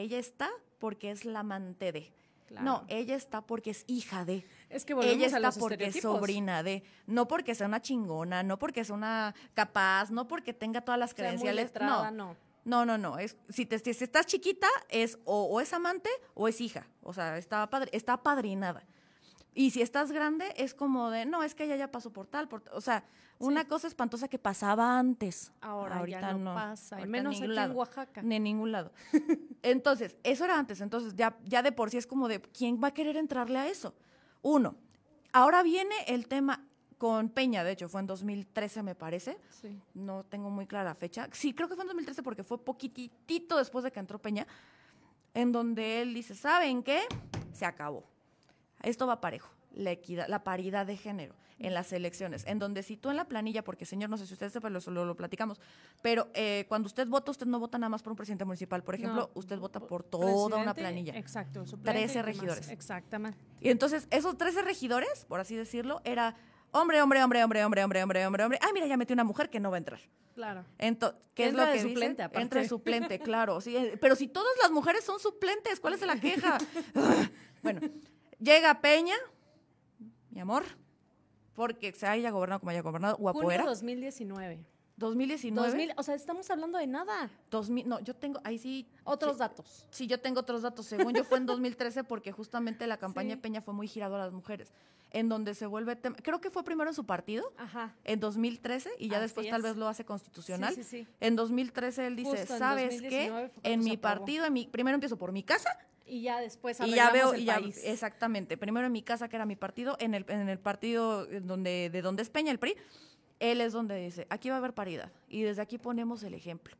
ella está porque es la amante de. Claro. No, ella está porque es hija de. Es que volvemos ella a está los porque es sobrina de. No porque sea una chingona, no porque sea una capaz, no porque tenga todas las Sea credenciales. letrada, no. no. No, no, no. Es, si, te, si estás chiquita, es o, o es amante o es hija. O sea, está, padre, está apadrinada. Y si estás grande, es como de, no, es que ella ya pasó por tal, por, o sea, una cosa espantosa que pasaba antes. Ahora ya no pasa, y Ahorita menos aquí en Oaxaca. Ni en ningún lado. *laughs* Entonces, eso era antes. Entonces, ya, ya de por sí es como de, ¿quién va a querer entrarle a eso? Uno. Ahora viene el tema con Peña, de hecho, fue en 2013, me parece. Sí. No tengo muy clara la fecha. Sí, creo que fue en 2013 porque fue poquitito después de que entró Peña, en donde él dice, ¿saben qué? Se acabó. Esto va parejo. La equidad, la paridad de género en las elecciones, en donde si tú en la planilla, porque señor, no sé si usted sepa, lo, lo, lo platicamos, pero eh, cuando usted vota, usted no vota nada más por un presidente municipal, por ejemplo, No, usted vota por toda una planilla. Exacto. suplente 13 y demás. regidores. Exactamente. Y entonces, esos 13 regidores, por así decirlo, era hombre, hombre, hombre, hombre, hombre, hombre, hombre, hombre, hombre. Ay, mira, ya metí una mujer que no va a entrar. Claro. Entonces, ¿qué es lo de que suplente, de suplente, *laughs* claro. Sí, eh, pero si todas las mujeres son suplentes, ¿cuál es la queja? *laughs* bueno, llega Peña, mi amor, porque se haya gobernado como haya gobernado, Junio guapoera. 2019. 2019. 2000, o sea, estamos hablando de nada. 2000, no, yo tengo, ahí sí. Otros sí, datos. Sí, yo tengo otros datos. Según yo fue en *laughs* 2013 porque justamente la campaña Sí. de Peña fue muy girado a las mujeres, en donde se vuelve tema. Creo que fue primero en su partido, Ajá. en 2013, y ya Así después tal vez lo hace constitucional. Sí, sí, sí. En 2013 él dice, Justo ¿sabes 2019 qué? En mi partido, en mi, primero empiezo por mi casa Y ya después y ya veo, el y ya, país. exactamente, primero en mi casa, que era mi partido, en el, en el partido donde, de donde es Peña, el PRI, él es donde dice, aquí va a haber paridad. Y desde aquí ponemos el ejemplo.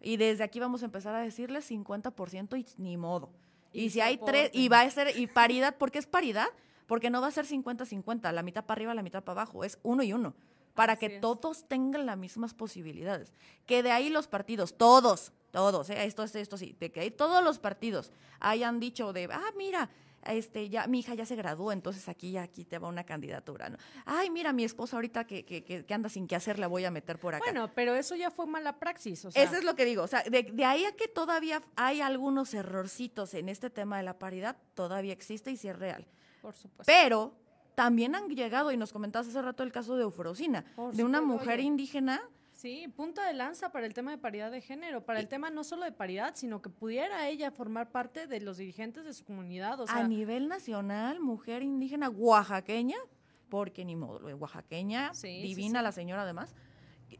Y desde aquí vamos a empezar a decirle 50% y ni modo. Y, Y si hay tres, y va a ser, y paridad, ¿por qué es paridad? Porque no va a ser 50-50, la mitad para arriba, la mitad para abajo, es uno y uno. Para Así que es. todos tengan las mismas posibilidades. Que de ahí los partidos, todos, todos, ¿eh? esto, esto, esto sí, de que todos los partidos hayan dicho de, ah, mira, este, ya, mi hija ya se graduó, entonces aquí ya aquí te va una candidatura, ¿no? Ay, mira, mi esposa ahorita que, que, que, que anda sin qué hacer, la voy a meter por acá. Bueno, pero eso ya fue mala praxis. O sea, Eso es lo que digo. O sea, de, de ahí a que todavía hay algunos errorcitos en este tema de la paridad, todavía existe y sí es real. por supuesto. Pero también han llegado, y nos comentabas hace rato el caso de Eufrosina, de una mujer oye. indígena Sí, punta de lanza para el tema de paridad de género, para el tema no solo de paridad, sino que pudiera ella formar parte de los dirigentes de su comunidad. O sea, a nivel nacional, mujer indígena oaxaqueña, porque ni modo, oaxaqueña, Sí, sí, divina sí. la señora además,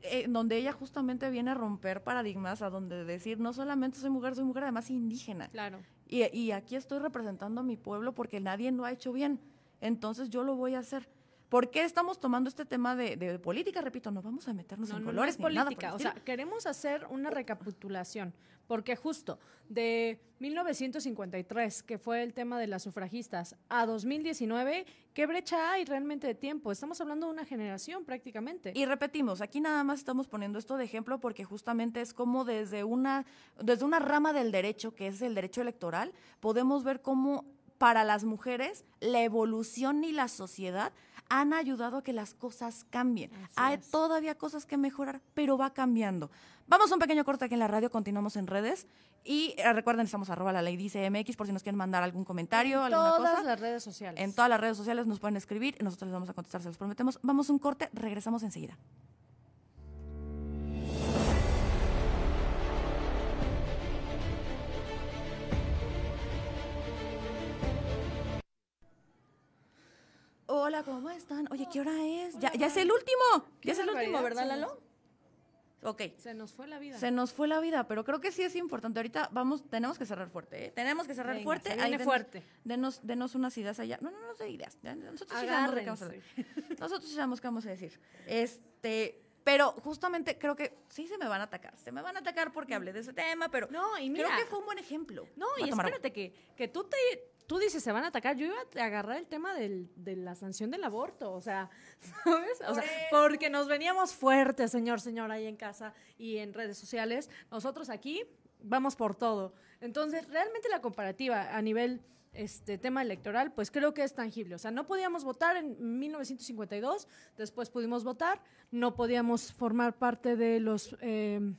eh, donde ella justamente viene a romper paradigmas, a donde decir, no solamente soy mujer, soy mujer además indígena. claro. Y, y aquí estoy representando a mi pueblo porque nadie lo ha hecho bien. Entonces yo lo voy a hacer. ¿Por qué estamos tomando este tema de, de política? Repito, no vamos a meternos No, en no, no colores es nada política. el o sea, queremos hacer una recapitulación, porque justo de 1953, que fue el tema de las sufragistas, a 2019, ¿qué brecha hay realmente de tiempo? Estamos hablando de una generación prácticamente. Y repetimos, aquí nada más estamos poniendo esto de ejemplo porque justamente es como desde una, desde una rama del derecho, que es el derecho electoral, podemos ver cómo para las mujeres la evolución y la sociedad han ayudado a que las cosas cambien. Así Hay es. todavía cosas que mejorar, pero va cambiando. Vamos a un pequeño corte aquí en la radio, continuamos en redes y eh, recuerden, estamos arroba la ley dice MX por si nos quieren mandar algún comentario, en alguna todas cosa. las redes sociales. En todas las redes sociales nos pueden escribir y nosotros les vamos a contestar, se los prometemos. Vamos a un corte, regresamos enseguida. Hola, ¿cómo están? Oye, ¿qué hora es? Ya, ya es el último. Ya es el último, ¿verdad, Lalo? Ok. Se nos fue la vida. Se nos fue la vida, pero creo que sí es importante. Ahorita vamos, tenemos que cerrar fuerte, ¿eh? Tenemos que cerrar Venga, fuerte. se Ahí denos- fuerte. Denos, denos unas ideas allá. No, no, no sé ideas. Nosotros sí sabemos qué vamos a hablar. Nosotros sí sabemos qué vamos a decir. Este, pero justamente creo que sí se me van a atacar. Se me van a atacar porque hablé de ese tema, pero No, y mira. creo que fue un buen ejemplo. No, y espérate que, que tú te tú dices se van a atacar. Yo iba a agarrar el tema del, de la sanción del aborto, o sea, *laughs* ¿sabes? O sea, porque nos veníamos fuertes, señor, señora, ahí en casa y en redes sociales. Nosotros aquí vamos por todo. Entonces, realmente la comparativa a nivel este tema electoral, pues creo que es tangible. O sea, no podíamos votar en 1952, después pudimos votar, no podíamos formar parte de los eh,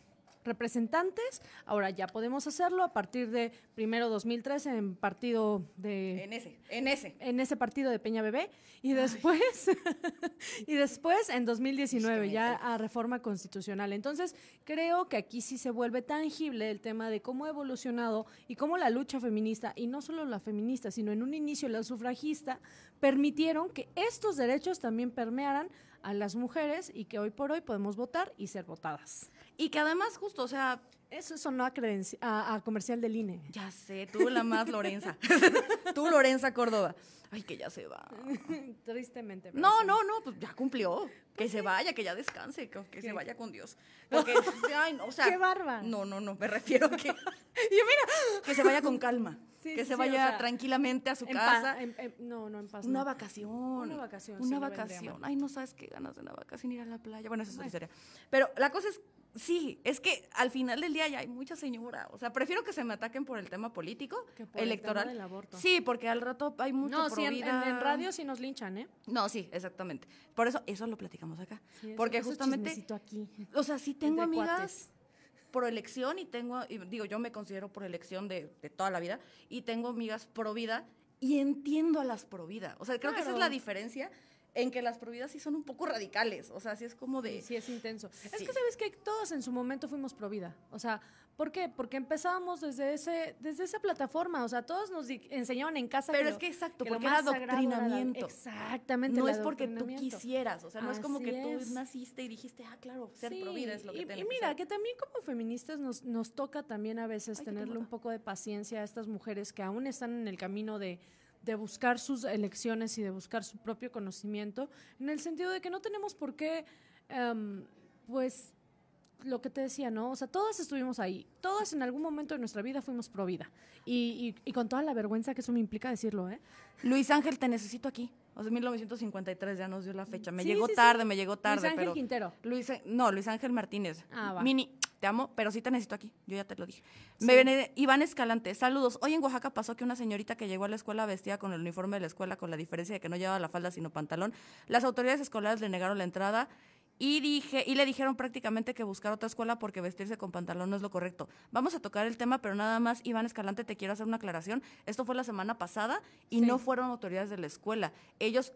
representantes, ahora ya podemos hacerlo a partir de primero 2013 en partido de En ese, en ese. en ese partido de Peña Bebé y después *laughs* y después en 2019 ya a reforma constitucional. Entonces, creo que aquí sí se vuelve tangible el tema de cómo ha evolucionado y cómo la lucha feminista y no solo la feminista, sino en un inicio la sufragista permitieron que estos derechos también permearan a las mujeres y que hoy por hoy podemos votar y ser votadas. Y que además, justo, o sea, Eso sonó a, a, a comercial del INE. ya sé, tú la más Lorenza. *laughs* tú, Lorenza Córdoba. Ay, que ya se va. *laughs* Tristemente. No, sí. no, no, pues ya cumplió. Que se vaya, que ya descanse, que, que se vaya con Dios. *laughs* Porque, ay, no, o sea. ¡Qué bárbaro! No, no, no, me refiero que. Yo, mira, que se vaya con calma. Sí, que se sí, vaya o sea, tranquilamente a su En casa. en- en- no, no en paz. Una no. vacación. Una vacación, Una vacación. Ay, no sabes qué ganas de una vacación, ir a la playa. Bueno, esa es otra historia. Pero la cosa es, sí, es que al final del día ya hay mucha señora. O sea, prefiero que se me ataquen por el tema político, Que por el electoral. tema del aborto. Sí, porque al rato hay mucho No, sí, en, en- radio sí nos linchan, ¿eh? No, sí, exactamente. Por eso, eso lo platicamos acá. Sí, eso- porque eso justamente, aquí. o sea, sí tengo Entre amigas cuates. pro elección y tengo, y digo, yo me considero por elección de, de toda la vida y tengo amigas pro vida y entiendo a las pro vida. O sea, creo que esa es la diferencia en que las pro vida sí son un poco radicales. O sea, sí es como de... Sí, sí, es intenso. Es que sabes que todos en su momento fuimos pro vida. O sea, ¿por qué? Porque empezábamos desde ese, desde esa plataforma. O sea, todos nos enseñaban en casa. Pero que es que exacto, que porque era adoctrinamiento. Exactamente. no es porque tú quisieras, o sea, no es como que tú naciste y dijiste, ah, claro, ser Sí, pro vida es lo que y, tiene y mira, ser". que también como feministas nos, nos toca también a veces Ay, tenerle un poco de paciencia a estas mujeres que aún están en el camino de, de buscar sus elecciones y de buscar su propio conocimiento, en el sentido de que no tenemos por qué, em, pues, lo que te decía, ¿no? O sea, todas estuvimos ahí, todas en algún momento de nuestra vida fuimos pro vida. Y, y- y con toda la vergüenza que eso me implica decirlo, ¿eh? Luis Ángel, te necesito aquí. O sea, 1953 ya nos dio la fecha. Me Sí, llegó sí, sí. tarde, me llegó tarde, Luis Ángel pero... Quintero. Luis, no, Luis Ángel Martínez. Ah, va. Mini, te amo, pero sí te necesito aquí. Yo ya te lo dije. Me viene Iván Escalante, saludos. Hoy en Oaxaca pasó que una señorita que llegó a la escuela vestida con el uniforme de la escuela, con la diferencia de que no llevaba la falda sino pantalón. Las autoridades escolares le negaron la entrada y dije y le dijeron prácticamente que buscar otra escuela porque vestirse con pantalón no es lo correcto. Vamos a tocar el tema, pero nada más, Iván Escalante, te quiero hacer una aclaración. Esto fue la semana pasada y Sí. no fueron autoridades de la escuela. Ellos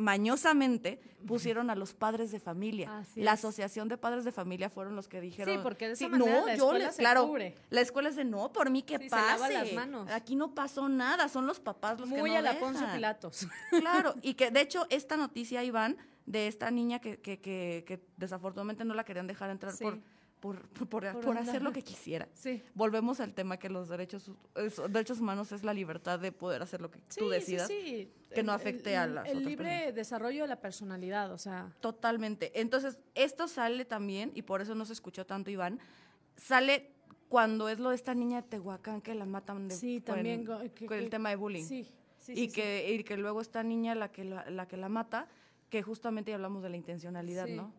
mañosamente pusieron a los padres de familia. La asociación de padres de familia fueron los que dijeron. Sí, porque de esa manera la yo escuela les- claro, cubre. La escuela es de no, por mí que Sí, se pase. lava las manos. Aquí no pasó nada, son los papás los que Muy no a la dejan. Pilatos. Claro, y que de hecho esta noticia, Iván, de esta niña que, que, que, que desafortunadamente no la querían dejar entrar Sí. por, por, por, por- Por por hacer lo que quisiera. Sí. Volvemos al tema que los derechos, es- derechos humanos es la libertad de poder hacer lo que Sí, tú decidas. sí. que no afecte el- a las El libre personas. desarrollo de la personalidad, o sea. Totalmente. Entonces, esto sale también, y por eso no se escuchó tanto, Iván, sale cuando es lo de esta niña de Tehuacán que la matan de, Sí, con- también. que- con el que- tema de bullying. Sí, sí, y, sí, que, y que luego esta niña la que la, la que la mata, que justamente ya hablamos de la intencionalidad, Sí. ¿no?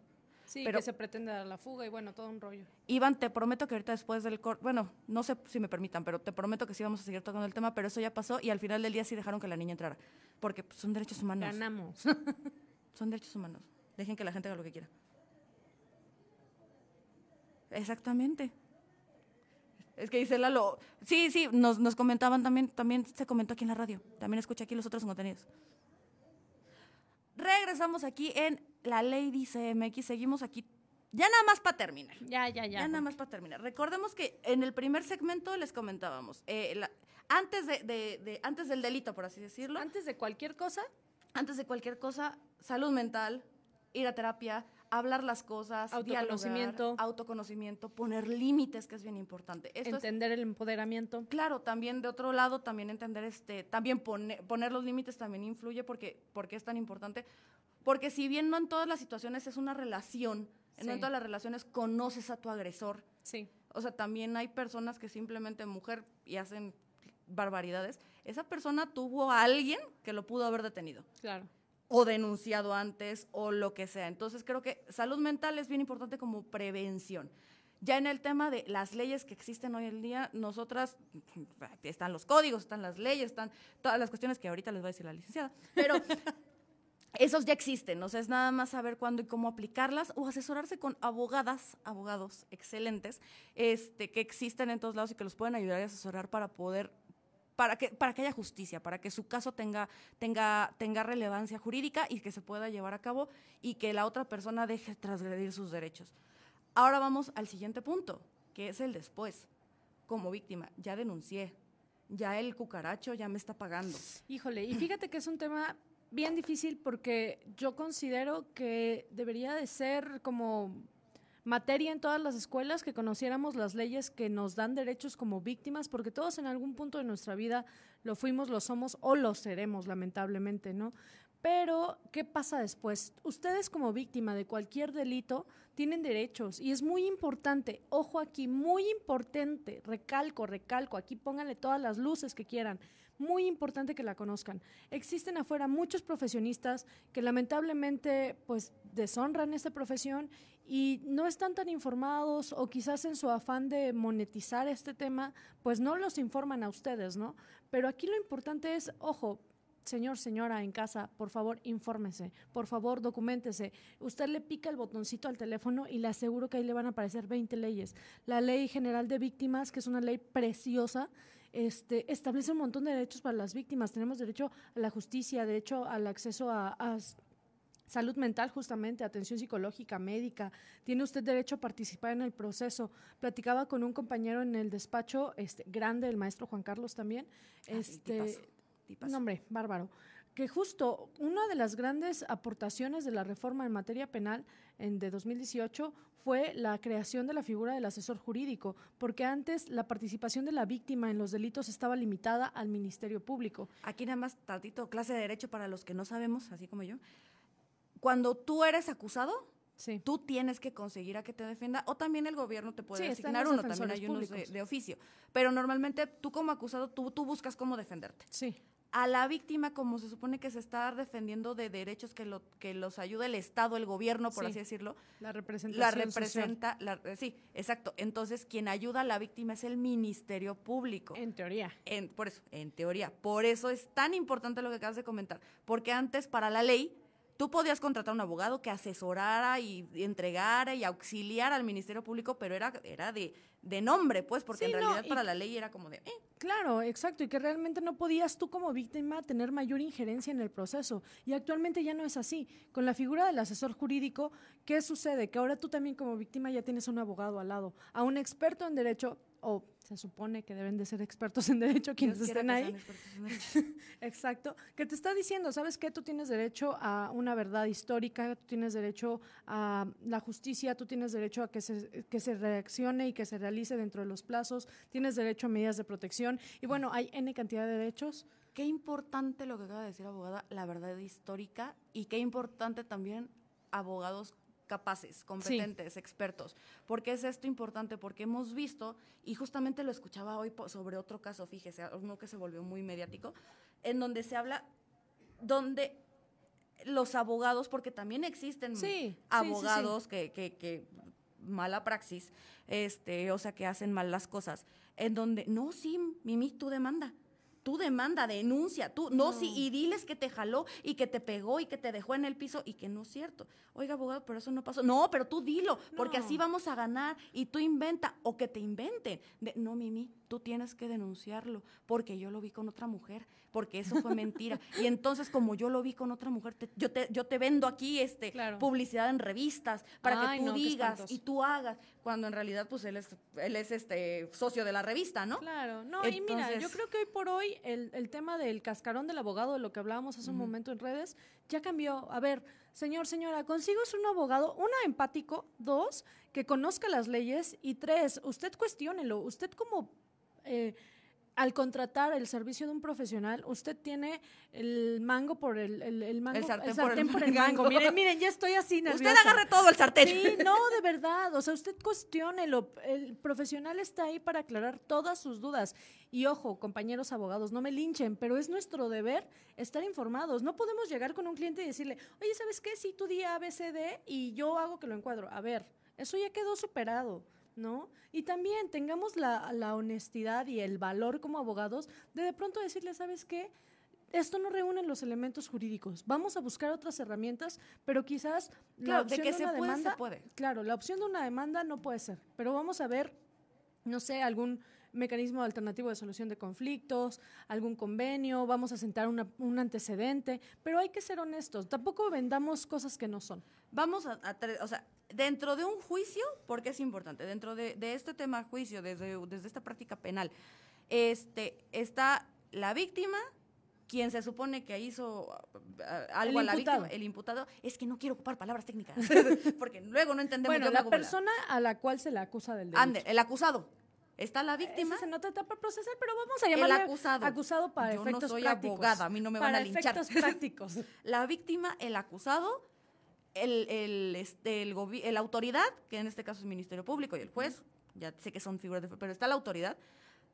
Sí, pero- que se pretende dar la fuga y bueno, todo un rollo. Iván, te prometo que ahorita después del corte, bueno, no sé si me permitan, pero te prometo que sí vamos a seguir tocando el tema, pero eso ya pasó y al final del día sí dejaron que la niña entrara, porque pues, son derechos humanos. Ganamos. *laughs* Son derechos humanos. Dejen que la gente haga lo que quiera. Exactamente. Es que dice Lalo. Sí, sí, nos, nos comentaban también, también se comentó aquí en la radio. También escuché aquí los otros contenidos. Regresamos aquí en La Ley dice MX. Seguimos aquí. Ya nada más para terminar. ya, ya, ya. Ya, nada más para terminar. Recordemos que en el primer segmento les comentábamos. eh, la- antes, de, de- de- antes del delito, por así decirlo Antes de cualquier cosa, antes de cualquier cosa, salud mental, ir a terapia, hablar las cosas, Autoconocimiento. dialogar, autoconocimiento, poner límites, que es bien importante. Esto es, entender el empoderamiento. claro, también de otro lado, también entender este, también pone- poner los límites también influye porque, porque es tan importante. Porque si bien no en todas las situaciones es una relación, no en Sí. todas las relaciones conoces a tu agresor. Sí. O sea, también hay personas que simplemente mujer y hacen barbaridades. Esa persona tuvo a alguien que lo pudo haber detenido Claro. o denunciado antes o lo que sea. Entonces creo que salud mental es bien importante como prevención. Ya en el tema de las leyes que existen hoy en día, nosotras, *laughs* están los códigos, están las leyes, están todas las cuestiones que ahorita les va a decir la licenciada, pero *laughs* esos ya existen, o sea, es nada más saber cuándo y cómo aplicarlas o asesorarse con abogadas, abogados excelentes, este, que existen en todos lados y que los pueden ayudar y asesorar para poder para que, para que haya justicia, para que su caso tenga, tenga, tenga relevancia jurídica y que se pueda llevar a cabo y que la otra persona deje transgredir sus derechos. Ahora vamos al siguiente punto, que es el después. Como víctima, ya denuncié, ya el cucaracho ya me está pagando. Híjole, y fíjate que es un tema bien difícil porque yo considero que debería de ser como materia en todas las escuelas que conociéramos las leyes que nos dan derechos como víctimas, porque todos en algún punto de nuestra vida lo fuimos, lo somos o lo seremos, lamentablemente, ¿no? Pero, ¿qué pasa después? Ustedes como víctima de cualquier delito tienen derechos y es muy importante, ojo aquí, muy importante, recalco, recalco, aquí pónganle todas las luces que quieran, muy importante que la conozcan. Existen afuera muchos profesionistas que lamentablemente pues deshonran esta profesión y no están tan informados o quizás en su afán de monetizar este tema, pues no los informan a ustedes, ¿no? Pero aquí lo importante es, ojo, Señor, señora, en casa, por favor, infórmese, por favor, documentese. Usted le pica el botoncito al teléfono y le aseguro que ahí le van a aparecer 20 leyes. La Ley General de Víctimas, que es una ley preciosa, este, establece un montón de derechos para las víctimas. Tenemos derecho a la justicia, derecho al acceso a, salud mental, justamente, atención psicológica, médica. Tiene usted derecho a participar en el proceso. Platicaba con un compañero en el despacho, este, grande, el maestro Juan Carlos también. Ah, este, tipazo, tipazo. no, hombre, bárbaro. Que justo una de las grandes aportaciones de la reforma en materia penal en, de 2018 fue la creación de la figura del asesor jurídico, porque antes la participación de la víctima en los delitos estaba limitada al Ministerio Público. Aquí nada más tantito clase de derecho para los que no sabemos, así como yo. Cuando tú eres acusado, Sí. tú tienes que conseguir a que te defienda o también el gobierno te puede Sí, asignar uno, también hay unos de, de oficio. Pero normalmente tú como acusado, tú, tú buscas cómo defenderte. Sí. A la víctima, como se supone que se está defendiendo de derechos que, lo, que los ayuda el Estado, el gobierno, por Sí. así decirlo, La representación. la social. representa, la- eh, sí, exacto. Entonces, quien ayuda a la víctima es el Ministerio Público. En teoría. En- por eso, en teoría. Por eso es tan importante lo que acabas de comentar. Porque antes, para la ley, tú podías contratar un abogado que asesorara y, entregara y auxiliara al Ministerio Público, pero era, era de, de nombre, pues, porque Sí, en realidad para la ley era como de, eh, Claro, exacto, y que realmente no podías tú como víctima tener mayor injerencia en el proceso. Y actualmente ya no es así. Con la figura del asesor jurídico, ¿qué sucede? Que ahora tú también como víctima ya tienes a un abogado al lado, a un experto en derecho, o se supone que deben de ser expertos en derecho quienes Dios estén ahí. *laughs* Exacto, que te está diciendo, ¿sabes qué? Tú tienes derecho a una verdad histórica, tú tienes derecho a la justicia, tú tienes derecho a que se, que se reaccione y que se realice dentro de los plazos, tienes derecho a medidas de protección y bueno, hay N cantidad de derechos. Qué importante lo que acaba de decir abogada, la verdad histórica, y qué importante también abogados capaces, competentes, expertos. ¿Por qué es esto importante? Porque hemos visto, y justamente lo escuchaba hoy sobre otro caso, fíjese, uno que se volvió muy mediático, en donde se habla, donde los abogados, porque también existen Sí, sí, abogados que, que, que mala praxis, este, o sea, que hacen mal las cosas, en donde, no, sí, Mimi, tú demanda. Tú demanda, denuncia, tú, no, sí, y diles que te jaló y que te pegó y que te dejó en el piso y que no es cierto. Oiga, abogado, pero eso no pasó. No, pero tú dilo, porque así vamos a ganar y tú inventa o que te inventen. De, no, Mimi, tú tienes que denunciarlo porque yo lo vi con otra mujer, porque eso fue mentira. *laughs* y entonces, como yo lo vi con otra mujer, te- yo, te, yo te vendo aquí este, Claro. publicidad en revistas para Ay, que tú no, digas y tú hagas, cuando en realidad, pues él es, él es este socio de la revista, ¿no? Claro, no, y mira, yo creo que hoy por hoy el, el tema del cascarón del abogado, de lo que hablábamos hace un momento en redes, ya cambió. A ver, señor, señora, consigo un abogado, una, empático, dos, que conozca las leyes, y tres, usted cuestiónelo. Usted como... eh, al contratar el servicio de un profesional, usted tiene el mango por el, el, el mango, El sartén el sartén por el mango. Miren, miren, ya estoy así nerviosa. Usted agarre todo el sartén. Sí, no, de verdad. O sea, usted cuestiónelo. El profesional está ahí para aclarar todas sus dudas. Y ojo, compañeros abogados, no me linchen, pero es nuestro deber estar informados. No podemos llegar con un cliente y decirle, oye, ¿sabes qué? Si tú di A, B, C, D y yo hago que lo encuadro. A ver, eso ya quedó superado. ¿No? Y también tengamos la, la honestidad y el valor como abogados de de pronto decirle, ¿sabes qué? Esto no reúne los elementos jurídicos. Vamos a buscar otras herramientas, pero quizás Claro, la de opción que se una puede, se demanda, puede. Claro, la opción de una demanda no puede ser, pero vamos a ver, no sé, algún mecanismo alternativo de solución de conflictos, algún convenio, vamos a sentar una- un antecedente, pero hay que ser honestos, tampoco vendamos cosas que no son. Vamos a, a o sea, dentro de un juicio, porque es importante, dentro de, de este tema juicio, desde, desde esta práctica penal, este, está la víctima, quien se supone que hizo algo El a la imputado. víctima, el imputado, es que no quiero ocupar palabras técnicas, *laughs* porque luego no entendemos. Bueno, la persona a la cual se le acusa del delito. Ande, el acusado. Está la víctima. Esa es en otra etapa procesal, pero vamos a El llamarle acusado. acusado para Yo no efectos soy prácticos. abogada, a mí no me van a linchar. efectos *laughs* prácticos. la víctima, el acusado, el, el, este, el, el autoridad, que en este caso es el Ministerio Público y el juez, ya sé que son figuras de, pero está la autoridad,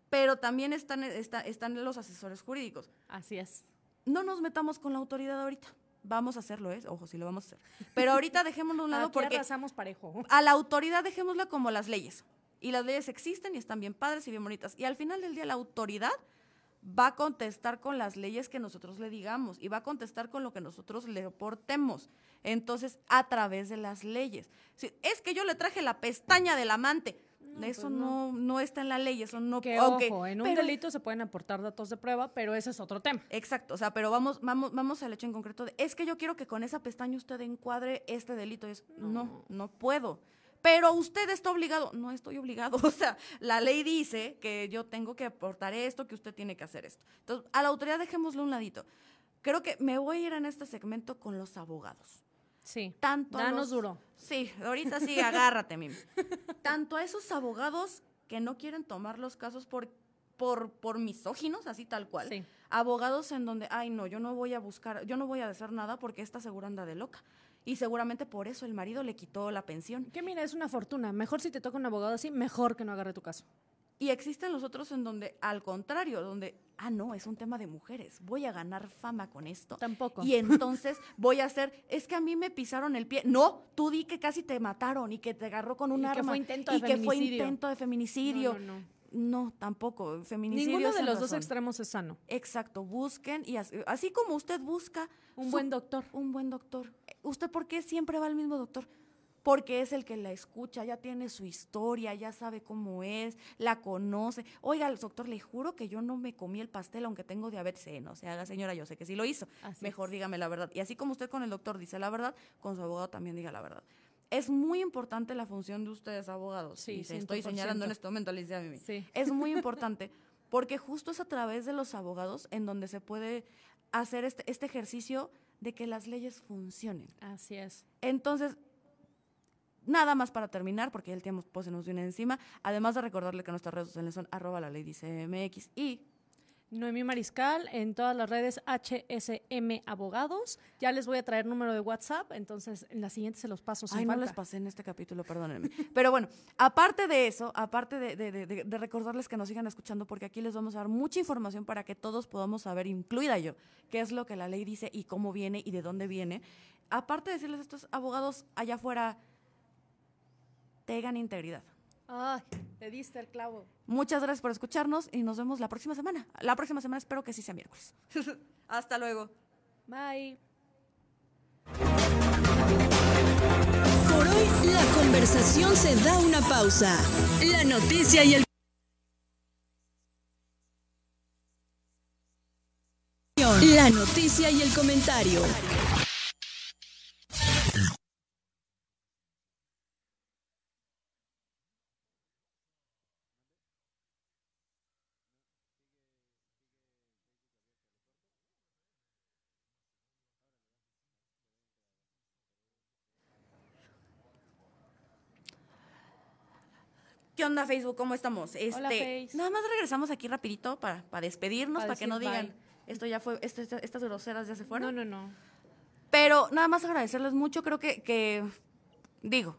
pero también están, está- están los asesores jurídicos. Así es. No nos metamos con la autoridad ahorita. Vamos a hacerlo, ¿eh? Ojo, sí lo vamos a hacer. Pero ahorita dejémoslo a un lado Aquí porque parejo. a la autoridad dejémosla como las leyes. Y las leyes existen y están bien padres y bien bonitas. Y al final del día la autoridad va a contestar con las leyes que nosotros le digamos y va a contestar con lo que nosotros le aportemos. Entonces, a través de las leyes. Si, es que yo le traje la pestaña del amante. eso pues no. No, está en la ley, eso no... Que aunque- ojo, en un pero- delito se pueden aportar datos de prueba, pero ese es otro tema. Exacto, o sea, pero vamos, vamos, vamos al hecho en concreto de, es que yo quiero que con esa pestaña usted encuadre este delito. Es, no, no puedo. Pero usted está obligado. No estoy obligado. *laughs* O sea, la ley dice que yo tengo que aportar esto, que usted tiene que hacer esto. Entonces, a la autoridad dejémoslo a un ladito. Creo que me voy a ir en este segmento con los abogados. Sí. Tanto Danos los- duro. Sí, ahorita sí, *laughs* agárrate, Mimi. Tanto a esos abogados que no quieren tomar los casos por, por, por misóginos, así tal cual. Sí. Abogados en donde, ay, no, yo no voy a buscar, yo no voy a hacer nada porque esta segura anda de loca. Y seguramente por eso el marido le quitó la pensión. Que mira, es una fortuna. Mejor si te toca un abogado así, mejor que no agarre tu caso. Y existen los otros en donde, al contrario, donde, ah, no, es un tema de mujeres, voy a ganar fama con esto. Tampoco. Y entonces *laughs* voy a hacer, es que a mí me pisaron el pie. No, tú di que casi te mataron y que te agarró con un Y que arma. fue intento de y que fue feminicidio. intento de feminicidio. No, no, no. no, tampoco. Feminicidio Ninguno de los dos extremos es sano. Exacto, busquen y así, así como usted busca Un su- buen doctor. un buen doctor. ¿Usted por qué siempre va al mismo doctor? Porque es el que la escucha, ya tiene su historia, ya sabe cómo es, la conoce. Oiga, doctor, le juro que yo no me comí el pastel aunque tengo diabetes. Eh, no se haga, señora, yo sé que sí lo hizo. Así Mejor es. dígame la verdad. Y así como usted con el doctor dice la verdad, con su abogado también diga la verdad. Es muy importante la función de ustedes, abogados. Sí, y estoy 100%. señalando en este momento, Alicia Mimi. Sí. Es muy *laughs* importante porque justo es a través de los abogados en donde se puede hacer este, este ejercicio de que las leyes funcionen. Así es. Entonces, nada más para terminar, porque ya el tiempo se nos viene encima, además de recordarle que nuestras redes sociales son arroba la ley dice MX y Noemí Mariscal en todas las redes HSM Abogados. Ya les voy a traer número de WhatsApp, entonces en la siguiente se los paso sin Ay, no les pasé en este capítulo, perdónenme. Pero bueno, aparte de eso, aparte de, de- de- de- de recordarles que nos sigan escuchando, porque aquí les vamos a dar mucha información para que todos podamos saber, incluida yo, qué es lo que la ley dice y cómo viene y de dónde viene. Aparte de decirles a estos abogados allá afuera, tengan integridad. Ay, te diste el clavo. Muchas gracias por escucharnos y nos vemos la próxima semana. La próxima semana espero que sí sea miércoles. *laughs* Hasta luego. Bye. Por hoy, la conversación se da una pausa. La noticia y el... La noticia y el comentario. ¿Qué onda Facebook? ¿Cómo estamos? Este, Hola, Face. Nada más regresamos aquí rapidito para, para despedirnos, Para para, que no digan, bye. esto ya fue, esto- esta- estas groseras ya se fueron. No, no, no. Pero nada más agradecerles mucho, creo que, que digo,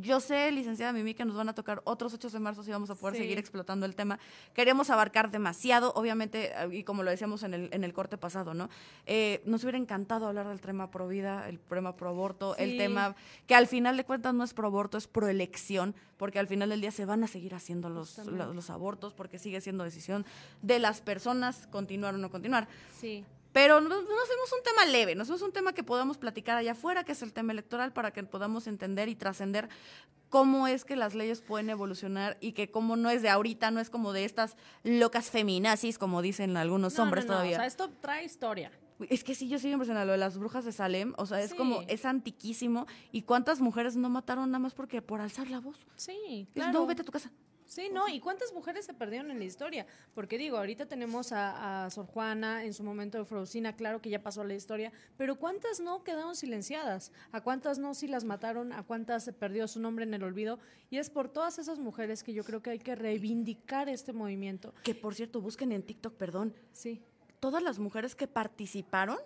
yo sé, licenciada Mimi, que nos van a tocar otros 8 de marzo si vamos a poder Sí. seguir explotando el tema. Queremos abarcar demasiado, obviamente, eh, y como lo decíamos en el, en el corte pasado, ¿no? Eh, nos hubiera encantado hablar del tema pro vida, el tema pro aborto, el tema que al final de cuentas no es pro aborto, es pro elección, porque al final del día se van a seguir haciendo los, los, los abortos, porque sigue siendo decisión de las personas continuar o no continuar. Sí. Pero no, no nos vemos un tema leve, nos vemos un tema que podamos platicar allá afuera, que es el tema electoral, para que podamos entender y trascender cómo es que las leyes pueden evolucionar y que como no es de ahorita, no es como de estas locas feminazis, como dicen algunos No, hombres no, no, todavía. O sea, esto trae historia. Es que sí, yo sigo impresionada. Lo de las brujas de Salem, o sea, es Sí. como, es antiquísimo. ¿Y cuántas mujeres no mataron nada más porque por alzar la voz? Sí, Es, claro. No, vete a tu casa. Sí, no, ¿y cuántas mujeres se perdieron en la historia? Porque digo, ahorita tenemos a, a Sor Juana, en su momento de Frosina, claro que ya pasó a la historia, pero ¿cuántas no quedaron silenciadas? ¿A cuántas no sí las mataron? ¿A cuántas se perdió su nombre en el olvido? Y es por todas esas mujeres que yo creo que hay que reivindicar este movimiento. Que por cierto, busquen en TikTok, perdón, Sí. todas las mujeres que participaron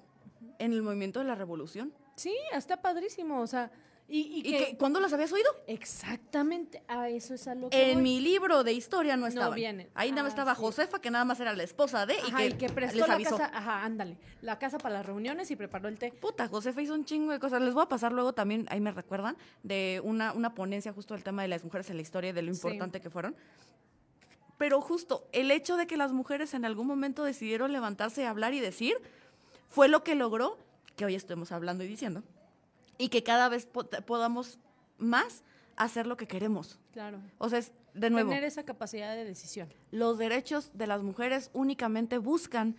en el movimiento de la revolución. Sí, está padrísimo, o sea, y, y ¿Y que... que, cuándo las habías oído? Exactamente, a eso es a lo que En voy. mi libro de historia no vienen. Ahí nada más Ah, estaba sí. Josefa, que nada más era la esposa de, Ajá, y que, prestó les la avisó. casa, ajá, ándale, la casa para las reuniones y preparó el té. Puta, Josefa hizo un chingo de cosas. Les voy a pasar luego también, ahí me recuerdan, de una, una ponencia justo del tema de las mujeres en la historia y de lo Sí. importante que fueron. Pero justo el hecho de que las mujeres en algún momento decidieron levantarse y hablar y decir, fue lo que logró que hoy estemos hablando y diciendo. Y que cada vez po- podamos más hacer lo que queremos. Claro. O sea, es, de nuevo, Tener esa capacidad de decisión. los derechos de las mujeres únicamente buscan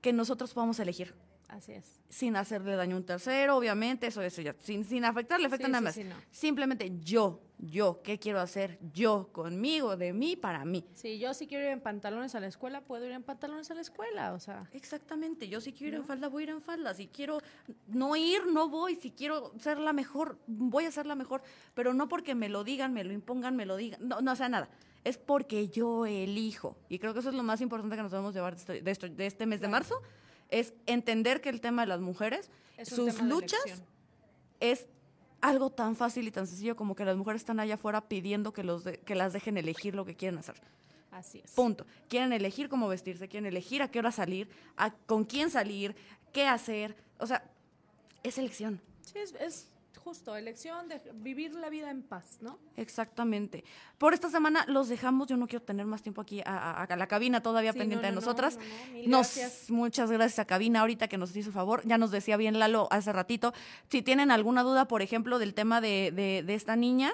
que nosotros podamos elegir. Así es. sin hacerle daño a un tercero, obviamente, eso, eso ya, sin, sin afectarle, afecta Sí, nada más. sí, no. Simplemente yo, yo, ¿qué quiero hacer? Yo, conmigo, de mí, para mí. Sí, yo si quiero ir en pantalones a la escuela, puedo ir en pantalones a la escuela, o sea. Exactamente, yo si quiero ir en falda, voy a ir en falda, si quiero no ir, no voy, si quiero ser la mejor, voy a ser la mejor, pero no porque me lo digan, me lo impongan, me lo digan, no, no, o sea, nada, es porque yo elijo, y creo que eso es lo más importante que nos debemos llevar de, esto- de esto- de este mes de marzo, es entender que el tema de las mujeres, sus luchas, es algo tan fácil y tan sencillo como que las mujeres están allá afuera pidiendo que, los de- que las dejen elegir lo que quieren hacer. Así es. Punto. Quieren elegir cómo vestirse, quieren elegir a qué hora salir, a con quién salir, qué hacer. O sea, es elección. Sí, es, es justo, elección de vivir la vida en paz, ¿no? Exactamente. Por esta semana los dejamos. Yo no quiero tener más tiempo aquí a, a- a la cabina todavía Sí, pendiente no, de no, no, nosotras. no, Nos- gracias. muchas gracias a cabina ahorita que nos hizo favor. Ya nos decía bien Lalo hace ratito. Si tienen alguna duda, por ejemplo, del tema de, de- de esta niña,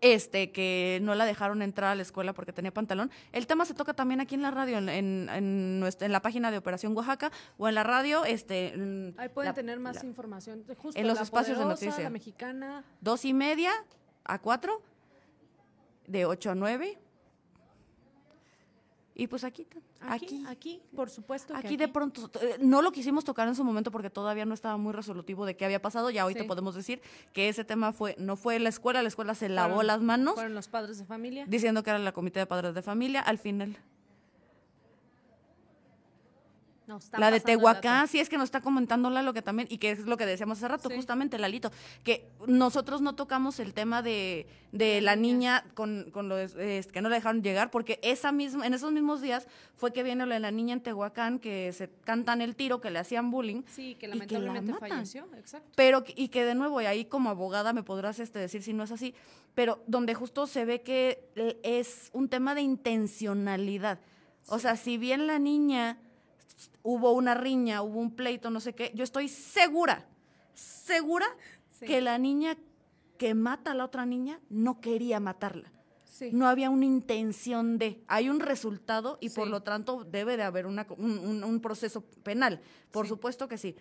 este, que no la dejaron entrar a la escuela porque tenía pantalón. El tema se toca también aquí en la radio, en, en, en nuestra- en la página de Operación Oaxaca o en la radio, este, en Ahí pueden la- tener más la- información. Justo, en los la espacios de Poderosa, noticia. La mexicana. dos y media a cuatro, de ocho a nueve. Y pues aquí, Aquí, aquí, aquí, por supuesto. que aquí de pronto, eh, no lo quisimos tocar en su momento porque todavía no estaba muy resolutivo de qué había pasado. Ya ahorita Sí. podemos decir que ese tema fue, no fue la escuela, la escuela se lavó Fueron- las manos Fueron los padres de familia. diciendo que era la comité de padres de familia. Al final, No, la de Tehuacán, sí es que nos está comentando Lalo que también, y que es lo que decíamos hace rato, Sí. justamente, Lalito, que nosotros no tocamos el tema de, de la niña con, con los eh, que no la dejaron llegar, porque esa misma, en esos mismos días fue que viene lo de la niña en Tehuacán, que se cantan el tiro, que le hacían bullying. Sí, que y lamentablemente matan. falleció. Exacto. Pero, que- y que de nuevo, y ahí como abogada me podrás este, decir si no es así, pero donde justo se ve que es un tema de intencionalidad. O sea, si bien la niña hubo una riña, hubo un pleito, no sé qué, yo estoy segura, segura Sí. que la niña que mata a la otra niña no quería matarla. Sí. No había una intención de. Hay un resultado y por lo tanto debe de haber una, un, un- un proceso penal. Por supuesto que sí.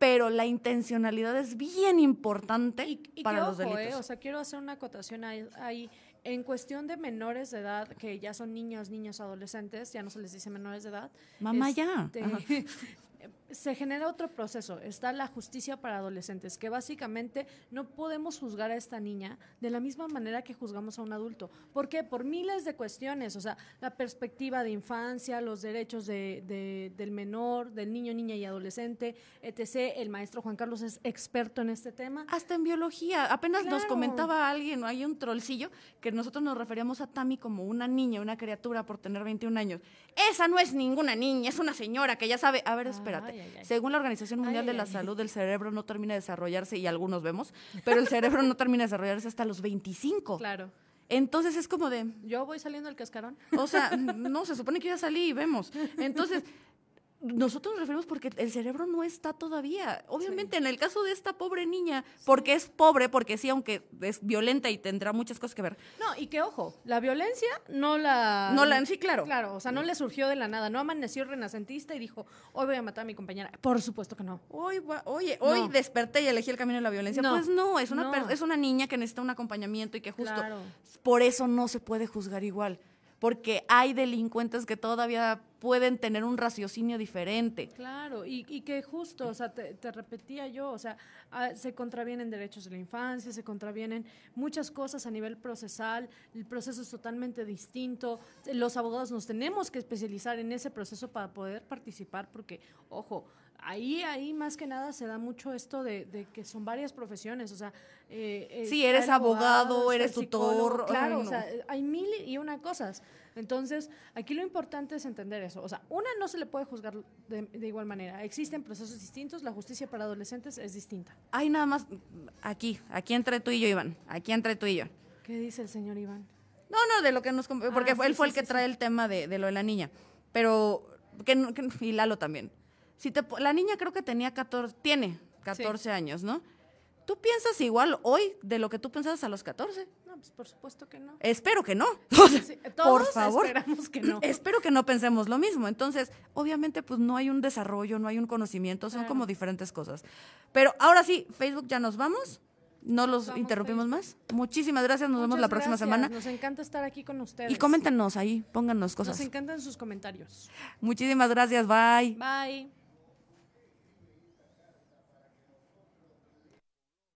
Pero la intencionalidad es bien importante Y, y para los ojo, delitos. eh, o sea, quiero hacer una acotación ahí. En cuestión de menores de edad, que ya son niños, niños, adolescentes, ya no se les dice menores de edad. Mamá, ya. este. *laughs* se genera otro proceso. Está la justicia para adolescentes, que básicamente no podemos juzgar a esta niña de la misma manera que juzgamos a un adulto. ¿Por qué? Por miles de cuestiones. O sea, la perspectiva de infancia, los derechos de- de- del menor, del niño, niña y adolescente, etc. El maestro Juan Carlos es experto en este tema. Hasta en biología. Apenas nos comentaba alguien, hay un trollcillo, que nosotros nos referíamos a Tami como una niña, una criatura por tener 21 años. Esa no es ninguna niña, es una señora que ya sabe. A ver, espérate. Ay, ay, ay. Según la Organización Mundial de la. Salud, el cerebro no termina de desarrollarse, y algunos vemos, pero el cerebro no termina de desarrollarse hasta los 25. Claro. Entonces es como de, Yo voy saliendo del cascarón. o sea, no, se supone que ya salí y vemos. Entonces, nosotros nos referimos porque el cerebro no está todavía. Obviamente, en el caso de esta pobre niña, porque es pobre, porque sí, aunque es violenta y tendrá muchas cosas que ver. No, y que ojo, la violencia no la... No la- sí, claro. Claro, o sea, no le surgió de la nada, no amaneció renacentista y dijo, hoy voy a matar a mi compañera. Por supuesto que no. Hoy, oye, hoy No. desperté y elegí el camino de la violencia. No, Pues no, es una, no. per- es una niña que necesita un acompañamiento y que justo Claro. por eso no se puede juzgar igual. Porque hay delincuentes que todavía pueden tener un raciocinio diferente. Claro, y, y que justo, o sea, te, repetía yo, o sea, ah, se contravienen derechos de la infancia, se contravienen muchas cosas a nivel procesal, el proceso es totalmente distinto, los abogados nos tenemos que especializar en ese proceso para poder participar, porque, ojo, ahí, ahí más que nada se da mucho esto de, de que son varias profesiones, o sea... eh, eh, Sí, eres abogado, eres tutor, Claro, ay, o sea, hay mil y una cosas. Entonces, aquí lo importante es entender eso. O sea, una no se le puede juzgar de, de igual manera. Existen procesos distintos, la justicia para adolescentes es distinta. Hay nada más aquí, aquí entre tú y yo, Iván, aquí entre tú y yo. ¿Qué dice el señor Iván? No, no, de lo que nos... Porque Ah, fue- él sí, fue sí, el que sí, trae el tema de, de lo de la niña. Pero, que, que- y Lalo también. Si te, la niña creo que tenía 14, tiene 14 años, ¿no? ¿Tú piensas igual hoy de lo que tú pensabas a los 14? No, pues por supuesto que no. Espero que no. Sí, *laughs* por todos favor. esperamos que no. *clears throat* Espero que no pensemos lo mismo. Entonces, obviamente, pues no hay un desarrollo, no hay un conocimiento, son Claro. como diferentes cosas. Pero ahora sí, Facebook ya nos vamos. No los interrumpimos más. Muchísimas gracias. Nos vemos la próxima gracias. semana. Nos encanta estar aquí con ustedes. Y coméntenos ahí, pónganos Nos cosas. encantan sus comentarios. Muchísimas gracias. Bye. Bye.